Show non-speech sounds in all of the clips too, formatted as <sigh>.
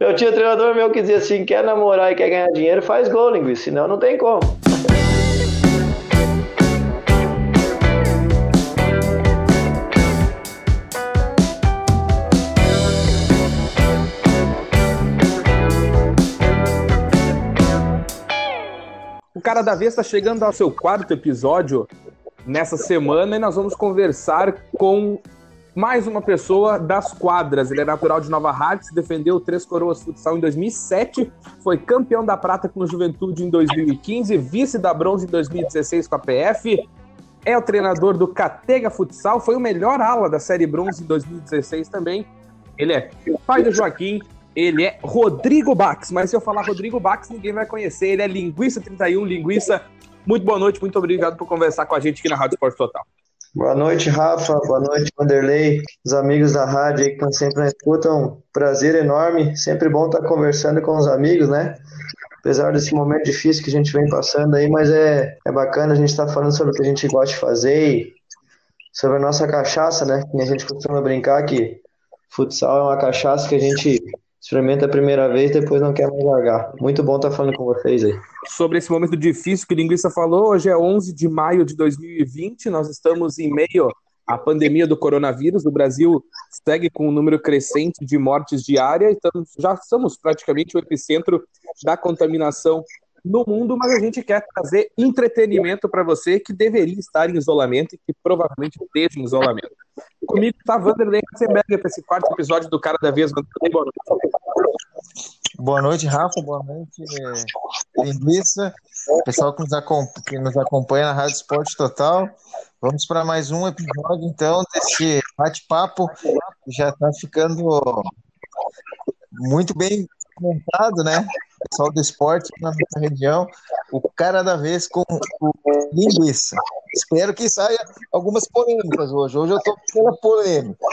Eu tinha um treinador meu que dizia assim: quer namorar e quer ganhar dinheiro, faz gol, linguiça, senão não tem como. O Cara da Vez está chegando ao seu quarto episódio nessa semana e nós vamos conversar com mais uma pessoa das quadras. Ele é natural de Nova Hartz, defendeu Três Coroas Futsal em 2007, foi campeão da prata com o Juventude em 2015, vice da bronze em 2016 com a PF, é o treinador do Catega Futsal, foi o melhor ala da Série Bronze em 2016 também. Ele é pai do Joaquim, ele é Rodrigo Bax, mas se eu falar Rodrigo Bax, ninguém vai conhecer. Ele é Linguiça 31, Linguiça. Muito boa noite, muito obrigado por conversar com a gente aqui na Rádio Esporte Total. Boa noite, Rafa. Boa noite, Vanderlei. Os amigos da rádio aí que estão sempre na escuta. Um prazer enorme. Sempre bom estar conversando com os amigos, né? Apesar desse momento difícil que a gente vem passando aí, mas é, é bacana a gente estar falando sobre o que a gente gosta de fazer e sobre a nossa cachaça, né? Que a gente costuma brincar que futsal é uma cachaça que a gente experimenta a primeira vez depois não quer mais largar. Muito bom estar falando com vocês aí. Sobre esse momento difícil que o Linguiça falou, hoje é 11 de maio de 2020, nós estamos em meio à pandemia do coronavírus, o Brasil segue com um número crescente de mortes diárias, então já somos praticamente o epicentro da contaminação no mundo, mas a gente quer trazer entretenimento para você que deveria estar em isolamento e que provavelmente esteja em isolamento. Comigo está Vanderlei Katzenberger para esse quarto episódio do Cara da Vez. Vanderlei, boa noite. Boa noite, Rafa. Boa noite, Linguiça. Pessoal que nos, que nos acompanha na Rádio Esporte Total. Vamos para mais um episódio, então, desse bate-papo que já está ficando muito bem montado, né? Pessoal do esporte na nossa região, o cara da vez com o linguiça. Espero que saia algumas polêmicas hoje. Hoje eu estou pela polêmica.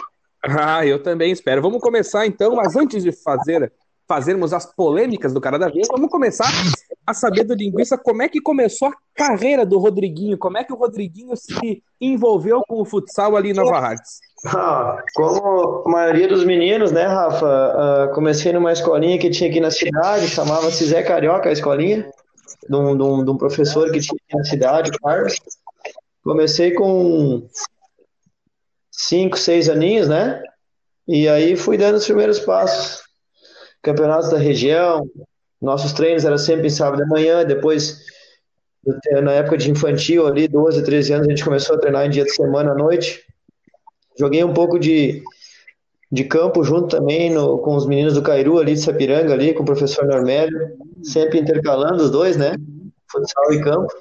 Ah, eu também espero. Vamos começar então, mas antes de fazer fazermos as polêmicas do cara da vez, vamos começar a saber do linguiça como é que começou a carreira do Rodriguinho, como é que o Rodriguinho se envolveu com o futsal ali em Nova Hartz. Ah, como a maioria dos meninos, né, Rafa? Uh, comecei numa escolinha que tinha aqui na cidade, chamava-se Zé Carioca a escolinha, de um, de, um, de um, professor que tinha aqui na cidade, Carlos. Comecei com cinco, seis aninhos, né? E aí fui dando os primeiros passos campeonatos da região. Nossos treinos eram sempre em sábado de manhã, depois, na época de infantil, ali, 12, 13 anos, a gente começou a treinar em dia de semana à noite. Joguei um pouco de, de campo junto também no, com os meninos do Cairu ali, de Sapiranga, ali, com o professor Normélio, sempre intercalando os dois, né? Futsal e campo.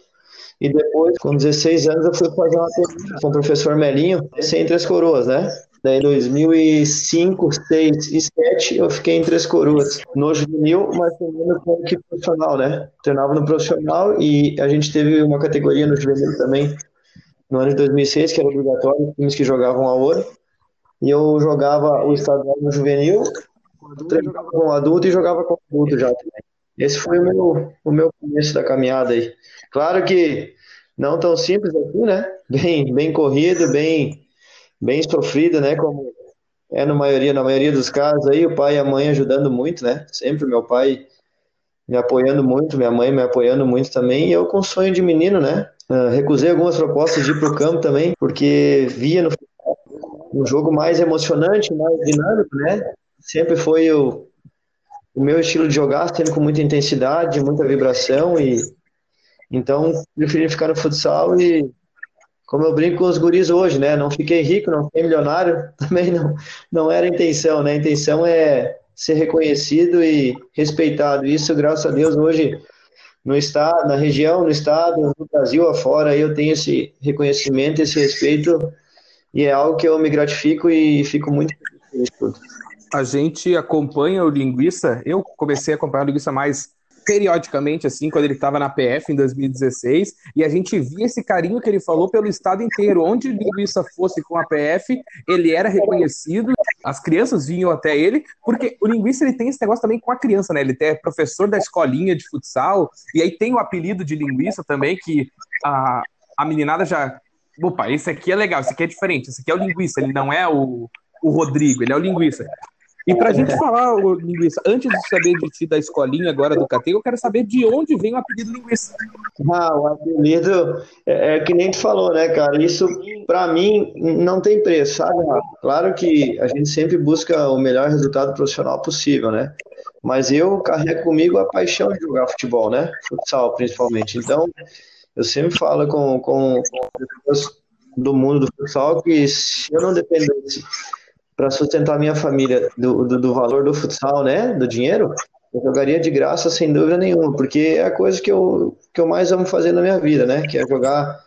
E depois, com 16 anos, eu fui fazer uma com o professor Melinho, sem Três Coroas, né? Daí, 2005, 6 e 7, eu fiquei em Três Coroas, no juvenil, mas treinando com equipe profissional, né? Treinava no profissional e a gente teve uma categoria no juvenil também, no ano de 2006, que era obrigatório, times que jogavam a ouro. E eu jogava o estadual no juvenil, treinava com adulto e jogava com adulto já também. Esse foi o meu, o meu começo da caminhada aí. Claro que não tão simples assim, né? Bem, bem corrido, bem bem sofrida, né? Como é na maioria, na maioria dos casos aí, o pai e a mãe ajudando muito, né? Sempre meu pai me apoiando muito, minha mãe me apoiando muito também, e eu com sonho de menino, né? Uh, recusei algumas propostas de ir para o campo também, porque via no um jogo mais emocionante, mais dinâmico, né? Sempre foi o, o meu estilo de jogar, sempre com muita intensidade, muita vibração, e então preferi ficar no futsal e como eu brinco com os guris hoje, né? Não fiquei rico, não fiquei milionário, <laughs> também não, não era a intenção, né? A intenção é ser reconhecido e respeitado. Isso, graças a Deus, hoje no estado, na região, no estado, no Brasil afora, eu tenho esse reconhecimento, esse respeito e é algo que eu me gratifico e fico muito feliz por tudo. A gente acompanha o Linguiça, eu comecei a acompanhar o Linguiça mais periodicamente, assim, quando ele estava na PF em 2016, e a gente via esse carinho que ele falou pelo estado inteiro. Onde Linguiça fosse com a PF, ele era reconhecido, as crianças vinham até ele, porque o Linguiça ele tem esse negócio também com a criança, né? Ele é professor da escolinha de futsal, e aí tem o apelido de Linguiça também, que a, a meninada já. Opa, esse aqui é legal, esse aqui é diferente, esse aqui é o Linguiça, ele não é o, o Rodrigo, ele é o Linguiça. E para a gente falar, Linguiça, antes de saber de ti da escolinha agora do Catego, eu quero saber de onde vem o apelido Linguiça. Ah, o apelido é, é que nem tu falou, né, cara? Isso, para mim, não tem preço, sabe? Claro que a gente sempre busca o melhor resultado profissional possível, né? Mas eu carrego comigo a paixão de jogar futebol, né? Futsal, principalmente. Então, eu sempre falo com, com, com pessoas do mundo do futsal que se eu não dependesse para sustentar minha família do, do, do, valor do futsal, né, do dinheiro, eu jogaria de graça sem dúvida nenhuma, porque é a coisa que eu, que eu mais amo fazer na minha vida, né, que é jogar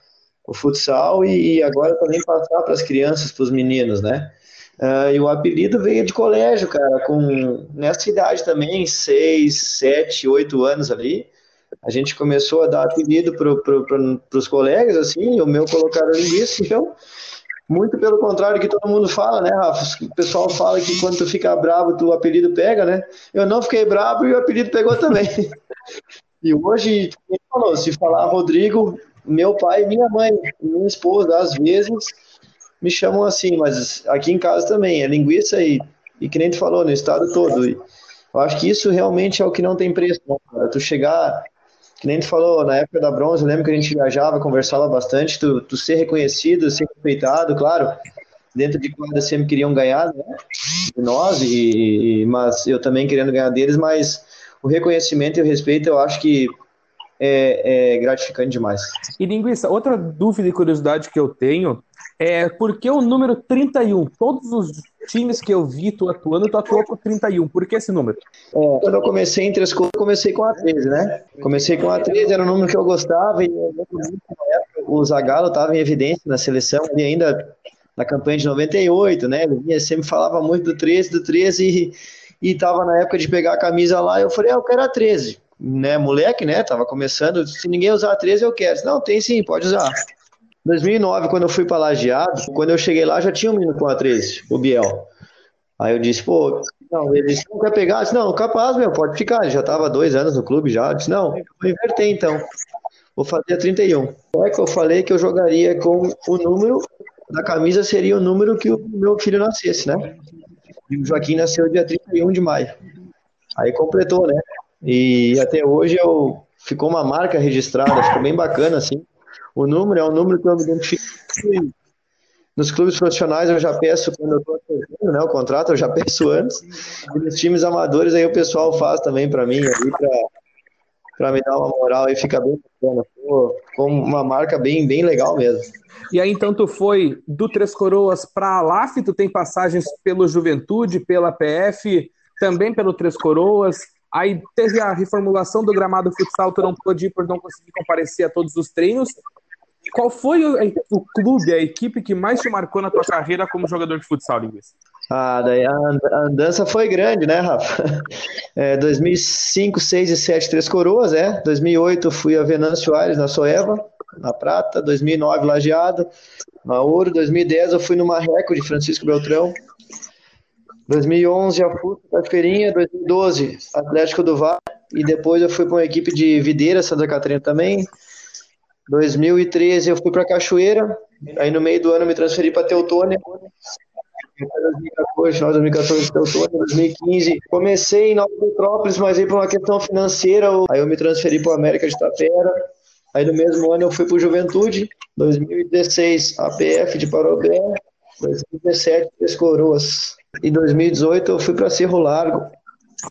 o futsal e, e agora também passar para as crianças, para os meninos, né. Uh, e o apelido veio de colégio, cara, com nessa idade também, seis, sete, oito anos ali, a gente começou a dar apelido para pro, os colegas, assim, o meu colocaram linguiça, então muito pelo contrário que todo mundo fala, né, Rafa? O pessoal fala que quando tu fica bravo, tu, o apelido pega, né? Eu não fiquei bravo e o apelido pegou também. <laughs> e hoje, falou, se falar Rodrigo, meu pai minha mãe, minha esposa, às vezes, me chamam assim, mas aqui em casa também, é linguiça e, e que nem tu falou, no estado todo. E eu acho que isso realmente é o que não tem preço, né, cara? Tu chegar que nem tu falou, na época da bronze, eu lembro que a gente viajava, conversava bastante, tu, tu ser reconhecido, ser respeitado, claro, dentro de quadra sempre queriam ganhar, né, de nós, e, e, mas eu também querendo ganhar deles, mas o reconhecimento e o respeito eu acho que é, é gratificante demais. E Linguiça, outra dúvida e curiosidade que eu tenho é por que o número 31? Todos os times que eu vi tu atuando, tu atuou com 31. Por que esse número? É, quando eu comecei entre as coisas, comecei com a 13, né? Comecei com a 13, era um número que eu gostava e o Zagallo estava em evidência na seleção ali ainda na campanha de 98, né? Ele sempre falava muito do 13, do 13 e, e tava na época de pegar a camisa lá, eu falei, ah, eu quero a 13, né? Moleque, né? Tava começando, se ninguém usar a 13, eu quero. Não, tem sim, pode usar. 2009, quando eu fui para Lajeado, quando eu cheguei lá, já tinha um menino com a 13, o Biel. Aí eu disse, pô, não, ele disse, não quer pegar? Eu disse, não, capaz, meu, pode ficar. Ele já estava dois anos no clube já. Eu disse, não, vou inverter então. Vou fazer a 31. É que eu falei que eu jogaria com o número da camisa, seria o número que o meu filho nascesse, né? E o Joaquim nasceu dia 31 de maio. Aí completou, né? E até hoje eu ficou uma marca registrada, ficou bem bacana, assim. O número é um número que eu identifico. Nos clubes profissionais eu já peço quando eu estou né, o contrato, eu já peço antes. E nos times amadores aí o pessoal faz também para mim para me dar uma moral e fica bem bacana. Pô, uma marca bem, bem legal mesmo. E aí então tu foi do Três Coroas para a LAF, tu tem passagens pelo Juventude, pela PF, também pelo Três Coroas. Aí teve a reformulação do gramado futsal, tu não pôde ir por não conseguir comparecer a todos os treinos. Qual foi o, o, clube, a equipe que mais te marcou na tua carreira como jogador de futsal, Linguiça? Ah, daí a andança foi grande, né, Rafa? <laughs> É, 2005, 6 e 7, Três Coroas, é. 2008 fui a Venâncio Aires, na Soeva, na Prata. 2009, Lajeado, na Ouro. 2010 eu fui no Marreco, de Francisco Beltrão. 2011 a FUT, Feirinha. 2012, Atlético do Vale. E depois eu fui para uma equipe de Videira, Santa Catarina também. 2013 eu fui para Cachoeira, aí no meio do ano eu me transferi para Teutônia. 2014, 2014 Teutônia, 2015 comecei em Nova Petrópolis, mas aí por uma questão financeira, aí eu me transferi para o América de Tapera. Aí no mesmo ano eu fui para o Juventude, 2016 APF de Parobé, 2017 Três Coroas. E 2018 eu fui para Cerro Largo.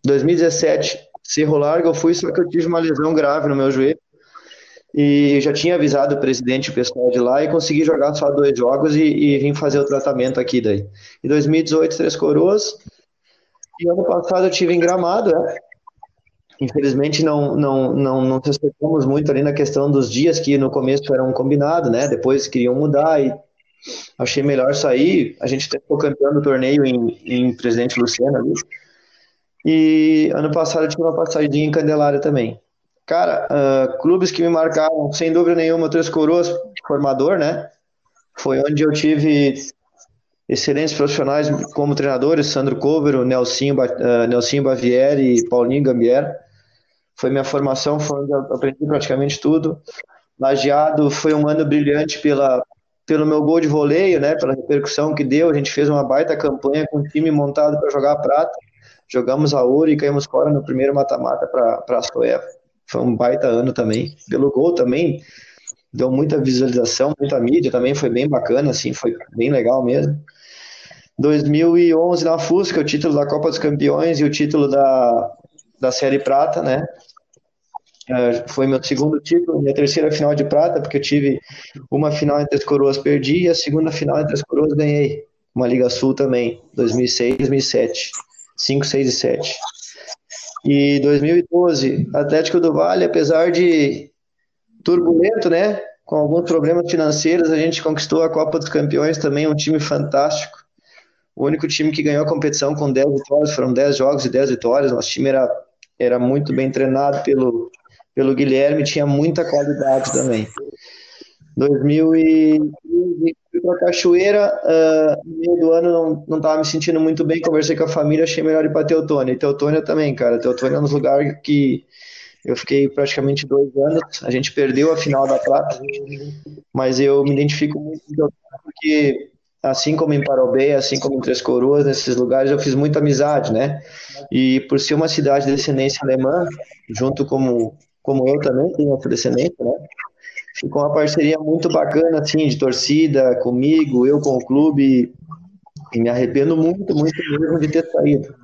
2017 Cerro Largo eu fui, só que eu tive uma lesão grave no meu joelho e já tinha avisado o presidente e o pessoal de lá e consegui jogar só dois jogos e, e vim fazer o tratamento aqui daí. Em 2018, Três Coroas. E ano passado eu tive em Gramado, né? Infelizmente não, não, não, não respeitamos muito ali na questão dos dias que no começo eram combinados, né? Depois queriam mudar e achei melhor sair. A gente ficou campeão do torneio em, em Presidente Luciano ali. E ano passado eu tive uma passadinha em Candelária também. Cara, uh, clubes que me marcaram, sem dúvida nenhuma, Três Coroas, formador, né? Foi onde eu tive excelentes profissionais como treinadores, Sandro Covero, Nelsinho, uh, Nelsinho Bavieri e Paulinho Gambier. Foi minha formação, foi onde eu aprendi praticamente tudo. Lajeado foi um ano brilhante pela, pelo meu gol de voleio, né, pela repercussão que deu. A gente fez uma baita campanha com um time montado para jogar prata. Jogamos a ouro e caímos fora no primeiro mata-mata para a Soeva. Foi um baita ano também. Pelo gol também, deu muita visualização, muita mídia também, foi bem bacana, assim, foi bem legal mesmo. 2011 na Fusca, o título da Copa dos Campeões e o título da, da Série Prata, né? É, foi meu segundo título, minha terceira final de prata, porque eu tive uma final entre as coroas, perdi, e a segunda final entre as coroas ganhei. Uma Liga Sul também, 2006, 2007. 5, 6 e 7. E 2012, Atlético do Vale, apesar de turbulento, né? Com alguns problemas financeiros, a gente conquistou a Copa dos Campeões também, um time fantástico. O único time que ganhou a competição com 10 vitórias, foram 10 jogos e 10 vitórias. Nosso time era, era muito bem treinado pelo, pelo Guilherme, tinha muita qualidade também. 2015 fui para Cachoeira, uh, no meio do ano não, não me sentindo muito bem, conversei com a família, achei melhor ir para Teutônia. E Teutônia também, cara. Teutônia é um dos lugares que eu fiquei praticamente dois anos. A gente perdeu a final da Prata, mas eu me identifico muito com Teutônia porque, assim como em Parobé, assim como em Três Coroas, nesses lugares eu fiz muita amizade, né? E por ser uma cidade de descendência alemã, junto como, como eu também tenho descendência, né? ficou uma parceria muito bacana, assim, de torcida comigo, eu com o clube, e me arrependo muito, muito mesmo de ter saído.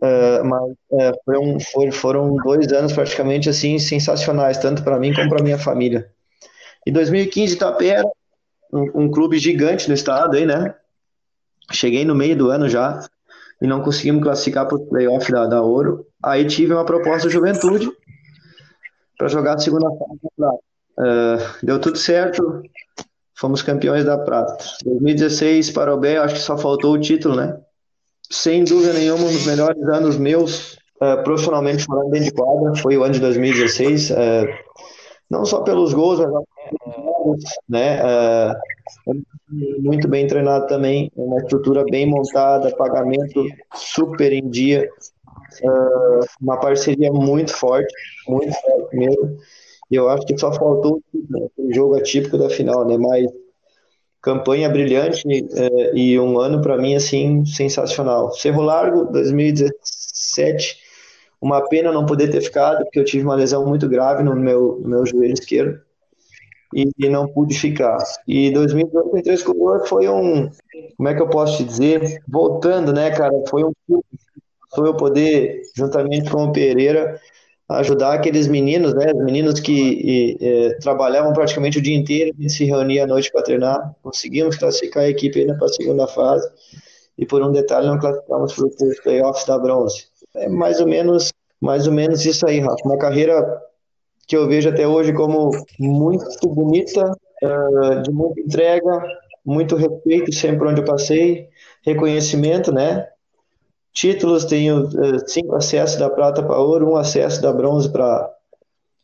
Uh, mas foi um, foi, foram dois anos praticamente assim sensacionais, tanto para mim como para minha família. Em 2015, Itapera, um, um, clube gigante no estado, aí, né? Cheguei no meio do ano já e não conseguimos classificar para o playoff da, da Ouro. Aí tive uma proposta do Juventude para jogar a segunda fase Uh, deu tudo certo, fomos campeões da prata. 2016, Parobé, acho que só faltou o título, né? Sem dúvida nenhuma, um dos melhores anos meus, uh, profissionalmente falando dentro de quadra, foi o ano de 2016. Uh, não só pelos gols, né? muito bem treinado também, uma estrutura bem montada, pagamento super em dia, uma parceria muito forte, muito forte mesmo. E eu acho que só faltou o jogo atípico da final, né? Mas campanha brilhante é, e um ano para mim assim sensacional. Cerro Largo 2017, uma pena não poder ter ficado porque eu tive uma lesão muito grave no meu, no meu joelho esquerdo e, e não pude ficar. E 2018 em Três Coroas foi um, como é que eu posso te dizer, voltando, né, cara, foi um foi eu poder juntamente com o Pereira ajudar aqueles meninos, né, os meninos que e, e, trabalhavam praticamente o dia inteiro e se reuniam à noite para treinar. Conseguimos classificar a equipe ainda para a segunda fase e por um detalhe não classificamos para os playoffs da bronze. É mais ou menos, mais ou menos isso aí, Rafa. Uma carreira que eu vejo até hoje como muito bonita, uh, de muita entrega, muito respeito sempre onde eu passei, reconhecimento, né? Títulos, tenho uh, cinco acessos da prata para ouro, um acesso da bronze para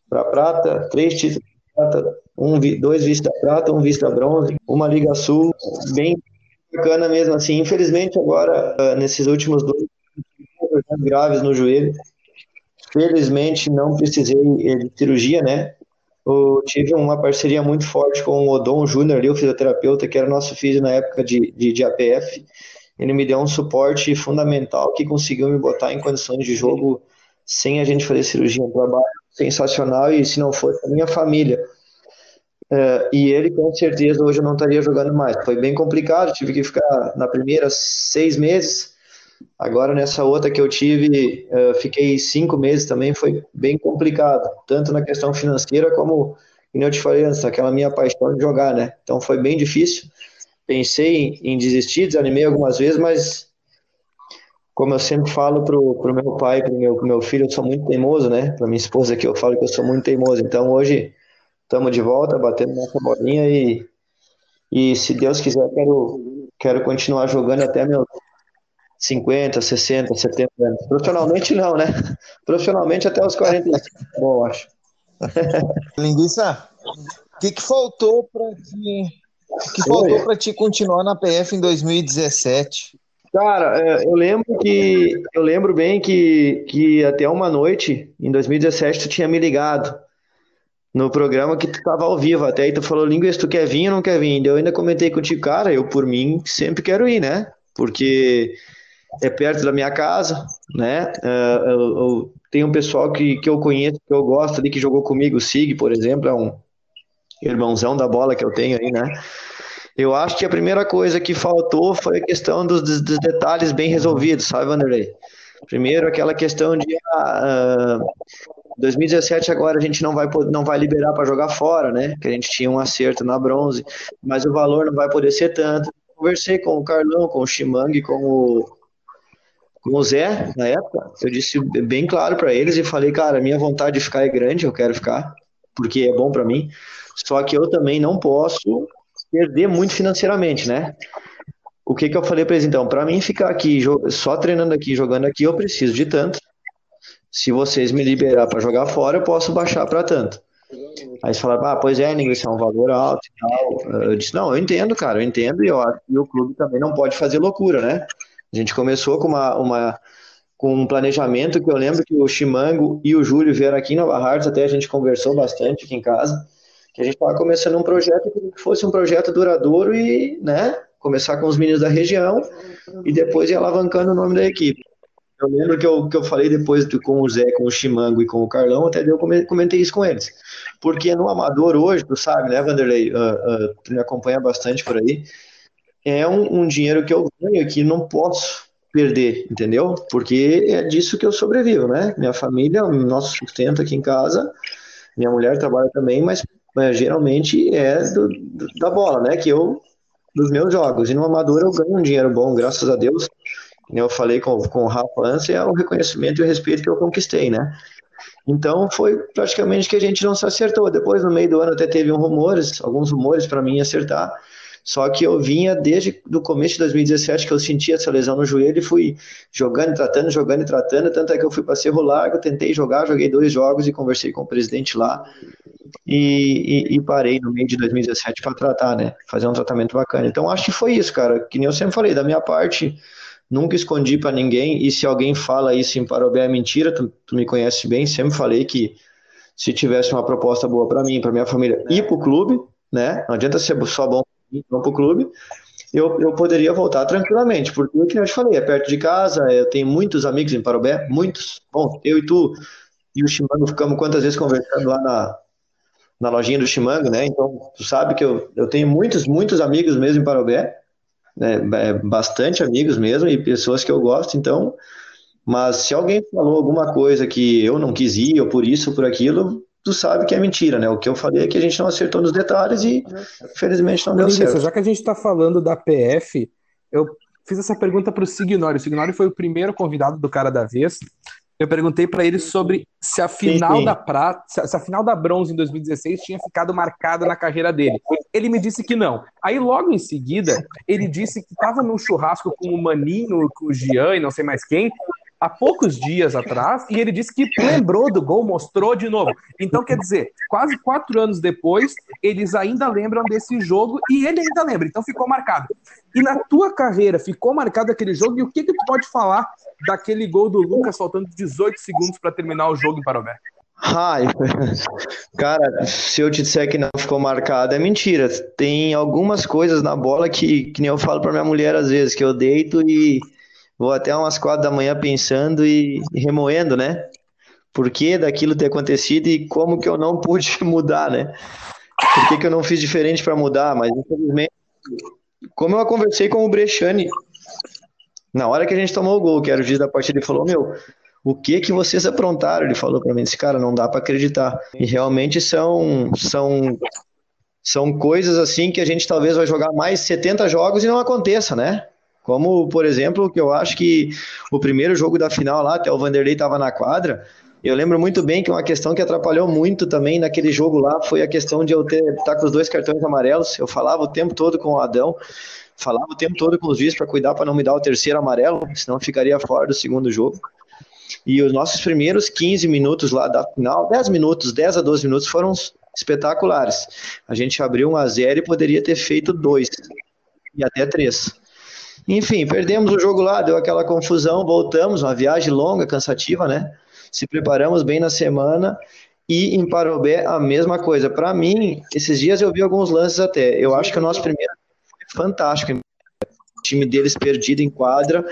prata, três títulos da prata, um, dois vice da prata, um vice da bronze, uma Liga Sul, bem bacana mesmo assim. Infelizmente agora, uh, nesses últimos dois graves no joelho, felizmente não precisei eh, de cirurgia, né? Eu tive uma parceria muito forte com o Odon Júnior, o fisioterapeuta, que era nosso filho na época de, de, de APF ele me deu um suporte fundamental que conseguiu me botar em condições de jogo sem a gente fazer cirurgia. Um trabalho sensacional e se não fosse a minha família. Uh, e ele, com certeza, hoje eu não estaria jogando mais. Foi bem complicado, tive que ficar na primeira seis meses. Agora, nessa outra que eu tive, uh, fiquei cinco meses também. Foi bem complicado, tanto na questão financeira como, como eu te falei antes, aquela minha paixão de jogar, né? Então, foi bem difícil pensei em desistir, desanimei algumas vezes, mas como eu sempre falo pro, pro meu pai, pro meu, pro meu filho, eu sou muito teimoso, né? Pra minha esposa que eu falo que eu sou muito teimoso. Então hoje estamos de volta, batendo nossa bolinha e, e se Deus quiser, quero, quero continuar jogando até meus 50, 60, 70 anos. Profissionalmente não, né? Profissionalmente até os 45, bom, acho. <laughs> Linguiça, o que, que faltou para que o que faltou para ti continuar na PF em 2017? Cara, é, eu lembro que eu lembro bem que, que até uma noite em 2017 tu tinha me ligado no programa que tu tava ao vivo até, e tu falou, Línguas, tu quer vir ou não quer vir? Eu ainda comentei contigo, cara, eu por mim sempre quero ir, né? Porque é perto da minha casa, né? Uh, eu, eu, tem um pessoal que, que eu conheço, que eu gosto ali, que jogou comigo, o Sig, por exemplo, é um irmãozão da bola que eu tenho aí, né? Eu acho que a primeira coisa que faltou foi a questão dos, dos detalhes bem resolvidos, sabe, Vanderlei? Primeiro, aquela questão de uh, 2017 agora a gente não vai, não vai liberar para jogar fora, né? Que a gente tinha um acerto na bronze, mas o valor não vai poder ser tanto. Conversei com o Carlão, com o Chimang, com o, com o Zé na época. Eu disse bem claro para eles e falei, cara, minha vontade de ficar é grande, eu quero ficar, porque é bom para mim. Só que eu também não posso perder muito financeiramente, né? O que que eu falei para eles então? Para mim ficar aqui só treinando aqui, jogando aqui, eu preciso de tanto. Se vocês me liberar para jogar fora, eu posso baixar para tanto. Aí eles falaram, ah, pois é, isso é um valor alto e tal. Eu disse, não, eu entendo, cara, eu entendo e eu acho que o clube também não pode fazer loucura, né? A gente começou com uma, uma com um planejamento que eu lembro que o Chimango e o Júlio vieram aqui Nova Hartz, até a gente conversou bastante aqui em casa, que a gente estava começando um projeto que fosse um projeto duradouro e, né, começar com os meninos da região e depois ir alavancando o nome da equipe. Eu lembro que eu, que eu falei depois com o Zé, com o Chimango e com o Carlão, até eu comentei isso com eles. Porque no Amador hoje, tu sabe, né, Vanderlei? Uh, uh, tu me acompanha bastante por aí. É um, um dinheiro que eu ganho que não posso perder, entendeu? Porque é disso que eu sobrevivo, né? Minha família, o nosso sustento aqui em casa, minha mulher trabalha também, mas, mas geralmente é do, do, da bola, né? Que eu dos meus jogos. E no Amador eu ganho um dinheiro bom, graças a Deus. Eu falei com, com o Rafa antes, é o reconhecimento e o respeito que eu conquistei, né? Então foi praticamente que a gente não se acertou. Depois, no meio do ano, até teve um rumores, alguns rumores para mim acertar. Só que eu vinha desde o começo de 2017 que eu senti essa lesão no joelho e fui jogando tratando, jogando e tratando. Tanto é que eu fui para Cerro Largo, tentei jogar, joguei dois jogos e conversei com o presidente lá e, e, e parei no meio de 2017 para tratar, né? Fazer um tratamento bacana. Então acho que foi isso, cara. Que nem eu sempre falei, da minha parte, nunca escondi para ninguém. E se alguém fala isso em Parobé é mentira, tu, tu me conhece bem, sempre falei que se tivesse uma proposta boa para mim, para minha família, ir para o clube, né? Não adianta ser só bom para o clube. Eu, eu poderia voltar tranquilamente, porque, como eu te falei, é perto de casa, eu tenho muitos amigos em Parobé, muitos. Bom, eu e tu e o Chimano ficamos quantas vezes conversando lá na, na lojinha do Chimango, né? Então, tu sabe que eu, eu tenho muitos, muitos amigos mesmo em Parobé, né? É, bastante amigos mesmo e pessoas que eu gosto, então. Mas se alguém falou alguma coisa que eu não quis ir, ou por isso, ou por aquilo, tu sabe que é mentira, né? O que eu falei é que a gente não acertou nos detalhes e, felizmente, não deu certo. Já que a gente está falando da PF, eu fiz essa pergunta para o Signori. O Signori foi o primeiro convidado do Cara da Vez. Eu perguntei para ele sobre se a final sim, sim. da prata, se a final da bronze em 2016 tinha ficado marcada na carreira dele. Ele me disse que não. Aí logo em seguida, ele disse que estava num churrasco com o Maninho, com o Gian e não sei mais quem, há poucos dias atrás e ele disse que lembrou do gol, mostrou de novo. Então, quer dizer, quase quatro anos depois, eles ainda lembram desse jogo e ele ainda lembra, então ficou marcado. E na tua carreira, ficou marcado aquele jogo e o que, que tu pode falar daquele gol do Lucas faltando 18 segundos para terminar o jogo em Parobé? Ai, <laughs> cara, se eu te disser que não ficou marcado, é mentira. Tem algumas coisas na bola que, que nem eu falo para minha mulher às vezes, que eu deito e vou até umas quatro da manhã pensando e, remoendo, né? Por que daquilo ter acontecido e como que eu não pude <laughs> mudar, né? Por que, que eu não fiz diferente para mudar? Mas infelizmente, como eu conversei com o Brechani, na hora que a gente tomou o gol, que era o dia da partida, ele falou: Meu, o que que vocês aprontaram? Ele falou para mim: Esse cara não dá para acreditar. E realmente são, são, são coisas assim que a gente talvez vai jogar mais 70 jogos e não aconteça, né? Como, por exemplo, que eu acho que o primeiro jogo da final lá, até o Vanderlei estava na quadra, eu lembro muito bem que uma questão que atrapalhou muito também naquele jogo lá foi a questão de eu ter estar tá com os dois cartões amarelos. Eu falava o tempo todo com o Adão, falava o tempo todo com os juízes para cuidar para não me dar o terceiro amarelo, senão ficaria fora do segundo jogo. E os nossos primeiros 15 minutos lá da final, 10 minutos, 10 a 12 minutos foram espetaculares. A gente abriu um a 0 e poderia ter feito dois e até três. Enfim, perdemos o jogo lá, deu aquela confusão, voltamos, uma viagem longa, cansativa, né? Se preparamos bem na semana e em Parobé a mesma coisa. Para mim, esses dias eu vi alguns lances até. Eu acho que o nosso primeiro foi fantástico. O time deles perdido em quadra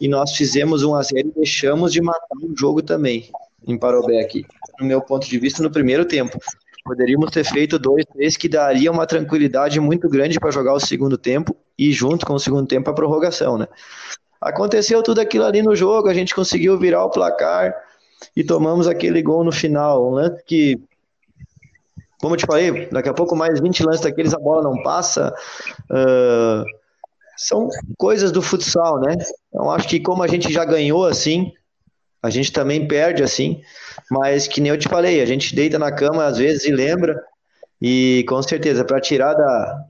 e nós fizemos um a 0 e deixamos de matar o jogo também em Parobé aqui. No meu ponto de vista, no primeiro tempo. Poderíamos ter feito dois, três, que daria uma tranquilidade muito grande para jogar o segundo tempo e junto com o segundo tempo a prorrogação, né? Aconteceu tudo aquilo ali no jogo, a gente conseguiu virar o placar e tomamos aquele gol no final. Um lance que, como eu te falei, daqui a pouco mais 20 lances daqueles a bola não passa. Uh, são coisas do futsal, né? Então acho que como a gente já ganhou assim, a gente também perde assim, mas que nem eu te falei, a gente deita na cama às vezes e lembra, e com certeza, para tirar da,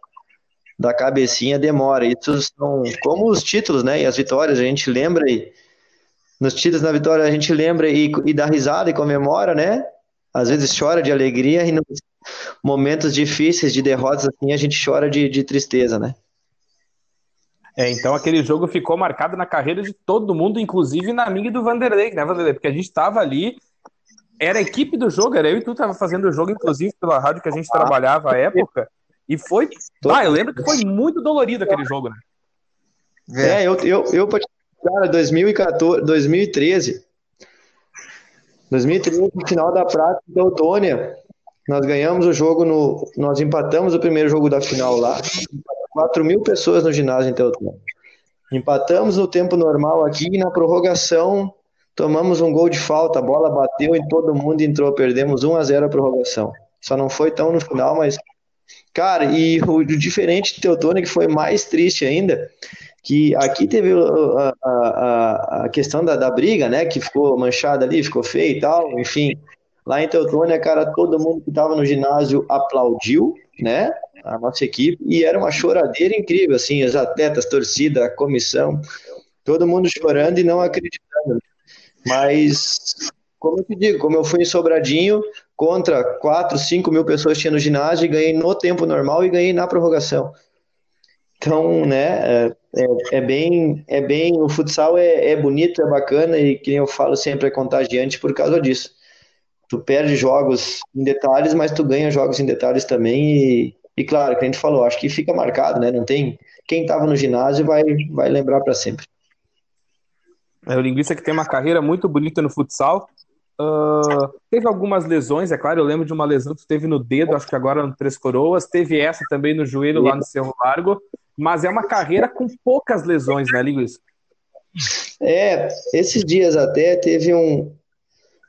da cabecinha demora. Isso são como os títulos, né? E as vitórias, a gente lembra e nos títulos na vitória a gente lembra e, e dá risada e comemora, né? Às vezes chora de alegria e nos momentos difíceis de derrotas assim a gente chora de, de tristeza, né? É, então aquele jogo ficou marcado na carreira de todo mundo, inclusive na minha do Vanderlei, né, Vanderlei? Porque a gente estava ali, era a equipe do jogo, era eu e tu estava fazendo o jogo, inclusive pela rádio que a gente trabalhava à época, e foi. Ah, eu lembro que foi muito dolorido aquele jogo, né? É, eu, eu, eu cara, 2014, 2013, 2013, no final da Prata da Otônia, nós ganhamos o jogo no. Nós empatamos o primeiro jogo da final lá. 4 mil pessoas no ginásio em Teutônia. Empatamos no tempo normal aqui e na prorrogação tomamos um gol de falta, a bola bateu em todo mundo entrou, perdemos 1 a 0 a prorrogação. Só não foi tão no final, mas cara, e o, diferente de que foi mais triste ainda, que aqui teve a, a, a questão da, da briga, né, que ficou manchada ali, ficou feio e tal, enfim. Lá em Teutônia, cara, todo mundo que estava no ginásio aplaudiu, né? a nossa equipe, e era uma choradeira incrível, assim, os atletas, torcida, comissão, todo mundo chorando e não acreditando. Mas, como eu te digo, como eu fui em Sobradinho, contra 4, 5 mil pessoas tinha no ginásio, e ganhei no tempo normal e ganhei na prorrogação. Então, né, é, é, é bem, é bem, o futsal é, é bonito, é bacana, e que eu falo sempre, é contagiante por causa disso tu perde jogos em detalhes, mas tu ganha jogos em detalhes também e, e claro, que a gente falou, acho que fica marcado, né? Não tem quem estava no ginásio vai vai lembrar para sempre. É o linguista que tem uma carreira muito bonita no futsal. Uh, teve algumas lesões, é claro. Eu lembro de uma lesão que teve no dedo, acho que agora no Três Coroas. Teve essa também no joelho lá no Cerro Largo. Mas é uma carreira com poucas lesões, né, linguista? É, esses dias até teve um,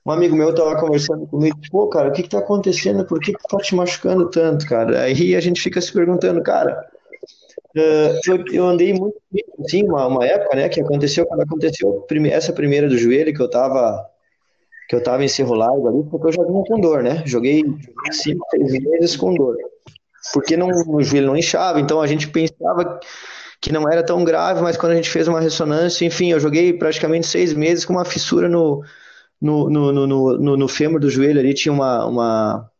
um amigo meu tava conversando comigo, pô, cara, o que que tá acontecendo? Por que que tá te machucando tanto, cara? Aí a gente fica se perguntando, cara, eu, eu, andei muito assim, uma, uma época, né, que aconteceu, quando aconteceu essa primeira do joelho, que eu tava que eu tava em Cerro Largo ali, porque eu vinha com dor, né? Joguei cinco, seis meses com dor. Porque não, o joelho não inchava, então a gente pensava que não era tão grave, mas quando a gente fez uma ressonância, enfim, eu joguei praticamente seis meses com uma fissura no, no, no, no, no, no fêmur do joelho ali tinha uma, uma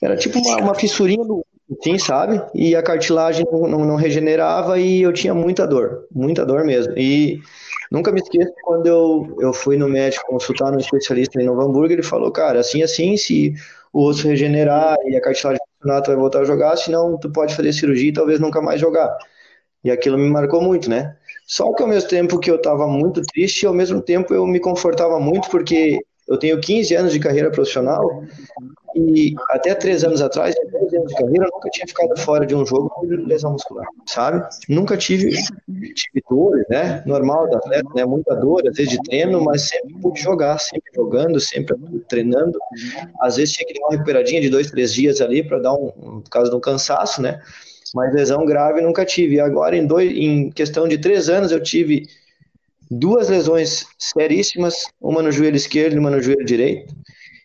era tipo uma, uma fissurinha no sim, sabe? E a cartilagem não, não, regenerava e eu tinha muita dor, muita dor mesmo. E nunca me esqueço quando eu, eu fui no médico consultar no especialista em Novo Hamburgo, ele falou, cara, assim, assim, se o osso regenerar e a cartilagem funcionar, tu vai voltar a jogar, senão tu pode fazer cirurgia e talvez nunca mais jogar. E aquilo me marcou muito, né? Só que ao mesmo tempo que eu estava muito triste, ao mesmo tempo eu me confortava muito, porque eu tenho 15 anos de carreira profissional e até três anos atrás, 10 anos de carreira, eu nunca tinha ficado fora de um jogo com lesão muscular, sabe? Nunca tive, tive dor, né? Normal da atleta, né? Muita dor, às vezes de treino, mas sempre pude jogar, sempre jogando, sempre treinando. Às vezes tinha que dar uma recuperadinha de dois, três dias ali para dar um, por causa do cansaço, né? mas lesão grave nunca tive. Agora, em, dois, em questão de três anos, eu tive duas lesões seríssimas, uma no joelho esquerdo e uma no joelho direito,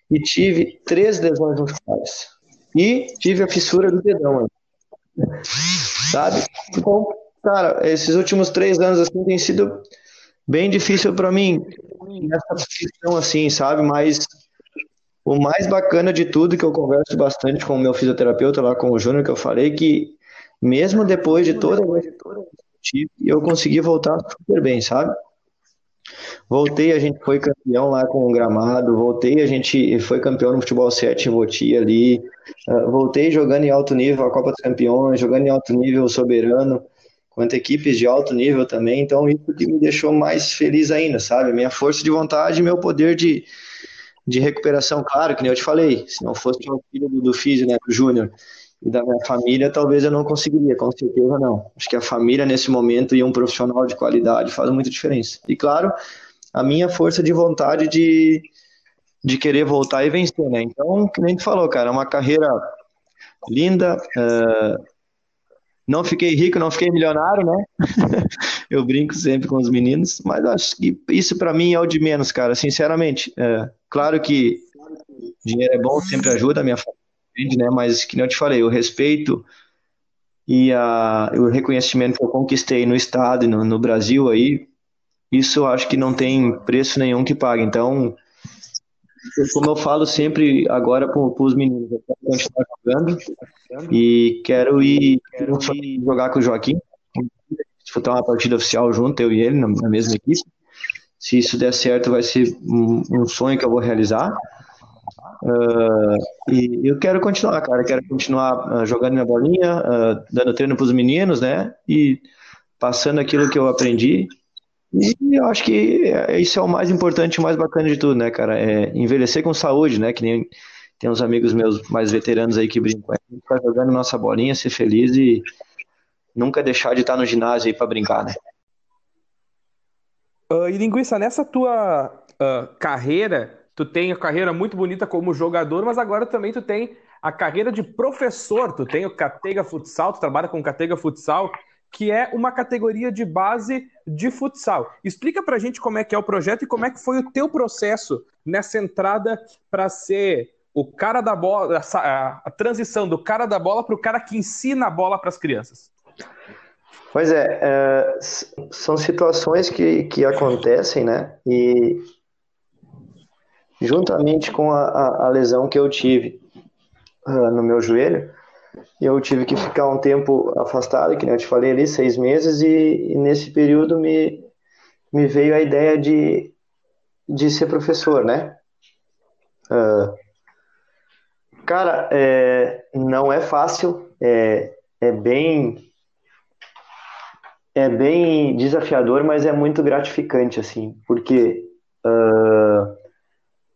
e tive três lesões musculares. E tive a fissura do dedão, sabe? Então, cara, esses últimos três anos assim tem sido bem difícil para mim nessa questão assim, sabe? Mas o mais bacana de tudo que eu converso bastante com o meu fisioterapeuta lá com o Júnior que eu falei que mesmo depois de toda a eu consegui voltar super bem, sabe? Voltei, a gente foi campeão lá com o gramado. Voltei, a gente foi campeão no futebol 7 em Voti ali. Uh, voltei jogando em alto nível a Copa dos Campeões, jogando em alto nível soberano, quanto equipes de alto nível também. Então, isso que me deixou mais feliz ainda, sabe? Minha força de vontade meu poder de, de recuperação, claro, que nem eu te falei. Se não fosse o filho do, do Físio, né, do Júnior, e da minha família, talvez eu não conseguiria, com certeza não. Acho que a família nesse momento e um profissional de qualidade faz muita diferença. E claro, a minha força de vontade de, de querer voltar e vencer, né? Então, que nem tu falou, cara, uma carreira linda. Uh, não fiquei rico, não fiquei milionário, né? <laughs> eu brinco sempre com os meninos, mas acho que isso para mim é o de menos, cara. Sinceramente, uh, claro que dinheiro é bom, sempre ajuda a minha família né? Mas que nem eu te falei, o respeito e a, o reconhecimento que eu conquistei no estado e no, no Brasil aí, isso eu acho que não tem preço nenhum que pague. Então, como eu falo sempre agora para os meninos, eu quero continuar jogando e quero ir, quero ir jogar com o Joaquim, disputar uma partida oficial junto, eu e ele, na, mesma equipe. Se isso der certo, vai ser um sonho que eu vou realizar. Uh, e eu quero continuar, cara. Quero continuar uh, jogando minha bolinha, uh, dando treino para os meninos, né? E passando aquilo que eu aprendi. E eu acho que isso é o mais importante, o mais bacana de tudo, né, cara? É envelhecer com saúde, né? Que nem tem uns amigos meus mais veteranos aí que brincam. É ficar jogando nossa bolinha, ser feliz e nunca deixar de estar no ginásio aí para brincar, né? Uh, e linguiça, nessa tua uh, carreira, tu tem a carreira muito bonita como jogador, mas agora também tu tem a carreira de professor. Tu tem o Catega Futsal, tu trabalha com o Catega Futsal, que é uma categoria de base de futsal. Explica pra gente como é que é o projeto e como é que foi o teu processo nessa entrada para ser o cara da bola, a, transição do cara da bola para o cara que ensina a bola para as crianças. Pois é, é, são situações que, que acontecem, né? E juntamente com a, a, a lesão que eu tive uh, no meu joelho, eu tive que ficar um tempo afastado, que eu te falei ali, seis meses, e, e, nesse período me, me veio a ideia de, de ser professor, né? Uh, cara, é, não é fácil, é, é bem é bem desafiador, mas é muito gratificante, assim, porque uh,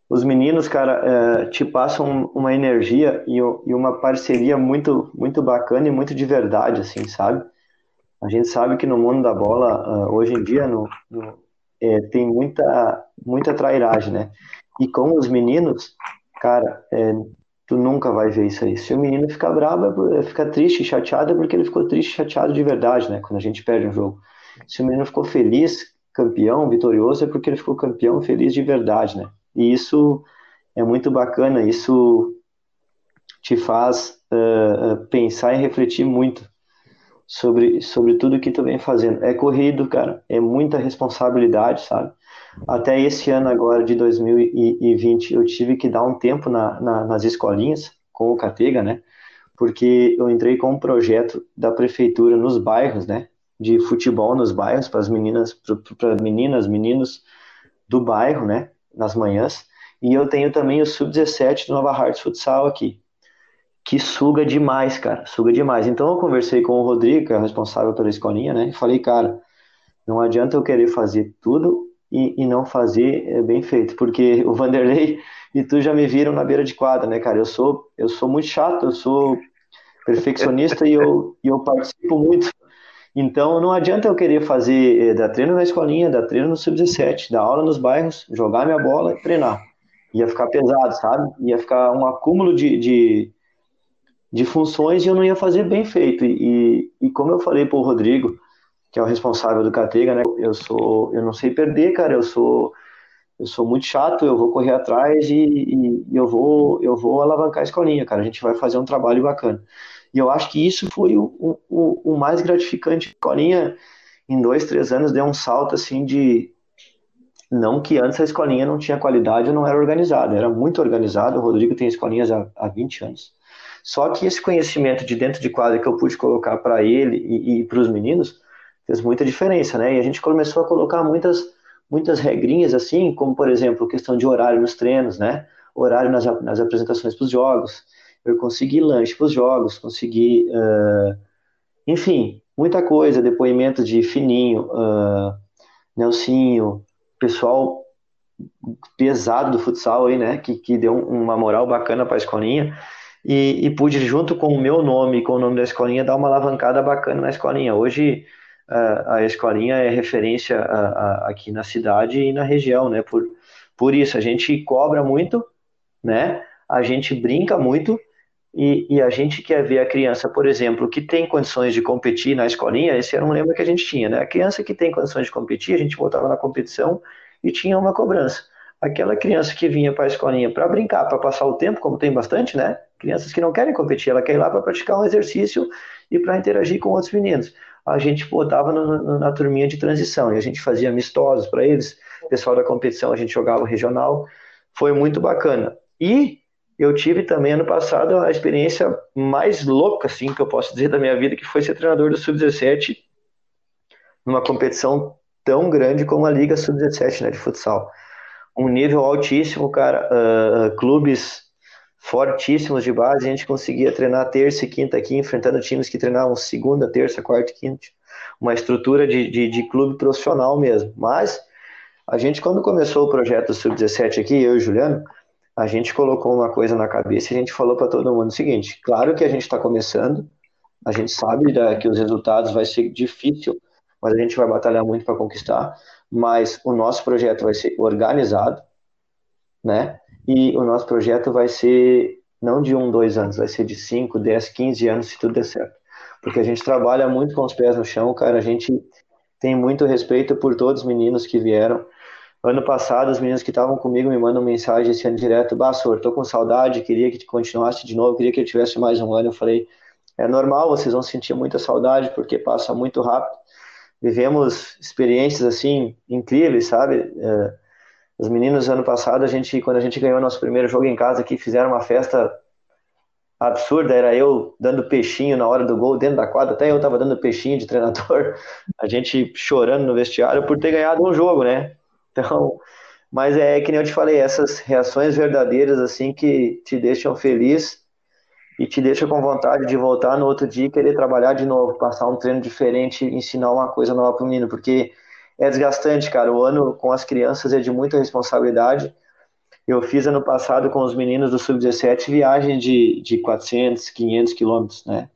os meninos, cara, é, te passam uma energia e, e, uma parceria muito, muito bacana e muito de verdade, assim, sabe? A gente sabe que no mundo da bola, uh, hoje em dia, no, no, é, tem muita, muita trairagem, né? E com os meninos, cara, é, tu nunca vai ver isso aí. Se o menino ficar bravo, é, fica triste, chateado, é porque ele ficou triste, chateado de verdade, né? Quando a gente perde um jogo. Se o menino ficou feliz, campeão, vitorioso, é porque ele ficou campeão, feliz de verdade, né? E isso é muito bacana, isso te faz uh, pensar e refletir muito sobre, sobre tudo que tu vem fazendo. É corrido, cara, é muita responsabilidade, sabe? Até esse ano agora, de 2020, eu tive que dar um tempo na, na, nas escolinhas, com o Catega, né? Porque eu entrei com um projeto da prefeitura nos bairros, né? De futebol nos bairros, para as meninas, para meninas, meninos do bairro, né? Nas manhãs. E eu tenho também o Sub-17 do Nova Hearts Futsal aqui, que suga demais, cara, suga demais. Então eu conversei com o Rodrigo, que é responsável pela escolinha, né? E falei, cara, não adianta eu querer fazer tudo e, e não fazer é, bem feito, porque o Vanderlei e tu já me viram na beira de quadra, né, cara? Eu sou, eu sou muito chato, eu sou perfeccionista e eu, e eu participo muito então não adianta eu querer fazer, eh, dar treino na escolinha, dar treino no sub-17, dar aula nos bairros, jogar minha bola e treinar. Ia ficar pesado, sabe? Ia ficar um acúmulo de, de, de funções e eu não ia fazer bem feito. E, e como eu falei para o Rodrigo, que é o responsável do Catega, né? Eu sou, eu não sei perder, cara. Eu sou, eu sou muito chato. Eu vou correr atrás e, e, eu vou, eu vou alavancar a escolinha, cara. A gente vai fazer um trabalho bacana. E eu acho que isso foi o, o, o mais gratificante. A escolinha, em dois, três anos, deu um salto assim de. Não que antes a escolinha não tinha qualidade, não era organizada, era muito organizado. O Rodrigo tem escolinhas há, há 20 anos. Só que esse conhecimento de dentro de quadra que eu pude colocar para ele e, e para os meninos fez muita diferença, né? E a gente começou a colocar muitas muitas regrinhas assim, como por exemplo, questão de horário nos treinos, né? Horário nas, nas apresentações para os jogos. Eu consegui lanche para os jogos, consegui, uh, enfim, muita coisa, depoimento de Fininho, uh, Nelsinho, pessoal pesado do futsal aí, né, que, que deu uma moral bacana para a escolinha, e, e, pude, junto com o meu nome e com o nome da escolinha, dar uma alavancada bacana na escolinha. Hoje, uh, a escolinha é referência aqui na cidade e na região, né, por, por isso, a gente cobra muito, né, a gente brinca muito, e, e, a gente quer ver a criança, por exemplo, que tem condições de competir na escolinha, esse era um lema que a gente tinha, né? A criança que tem condições de competir, a gente voltava na competição e tinha uma cobrança. Aquela criança que vinha para a escolinha para brincar, para passar o tempo, como tem bastante, né? Crianças que não querem competir, ela quer ir lá para praticar um exercício e para interagir com outros meninos. A gente botava no, na turminha de transição e a gente fazia amistosos para eles. O pessoal da competição a gente jogava regional. Foi muito bacana. E eu tive também ano passado a experiência mais louca, assim, que eu posso dizer da minha vida, que foi ser treinador do Sub-17 numa competição tão grande como a Liga Sub-17, né, de futsal. Um nível altíssimo, cara, uh, clubes fortíssimos de base, a gente conseguia treinar terça e quinta aqui, enfrentando times que treinavam segunda, terça, quarta e quinta. Uma estrutura de, de, de clube profissional mesmo. Mas a gente, quando começou o projeto Sub-17 aqui, eu e o Juliano, a gente colocou uma coisa na cabeça e a gente falou para todo mundo o seguinte: claro que a gente está começando, a gente sabe né, que os resultados vai ser difícil mas a gente vai batalhar muito para conquistar. Mas o nosso projeto vai ser organizado, né? E o nosso projeto vai ser não de um, dois anos, vai ser de cinco, dez, quinze anos, se tudo der certo. Porque a gente trabalha muito com os pés no chão, cara. A gente tem muito respeito por todos os meninos que vieram. Ano passado, os meninos que estavam comigo me mandam mensagem esse ano direto: Bassor, tô com saudade, queria que continuasse de novo, queria que ele tivesse mais um ano. Eu falei: é normal, vocês vão sentir muita saudade, porque passa muito rápido vivemos experiências assim incríveis, sabe? É, os meninos ano passado a gente, quando a gente ganhou nosso primeiro jogo em casa aqui, fizeram uma festa absurda. Era eu dando peixinho na hora do gol dentro da quadra, até eu tava dando peixinho de treinador. <laughs> A gente chorando no vestiário por ter ganhado um jogo, né? Então, mas é que nem eu te falei, essas reações verdadeiras assim que te deixam feliz e te deixa com vontade de voltar no outro dia e querer trabalhar de novo, passar um treino diferente, ensinar uma coisa nova para o menino, porque é desgastante, cara. O ano com as crianças é de muita responsabilidade. Eu fiz ano passado com os meninos do Sub-17 viagem de, de 400, 500 quilômetros, né?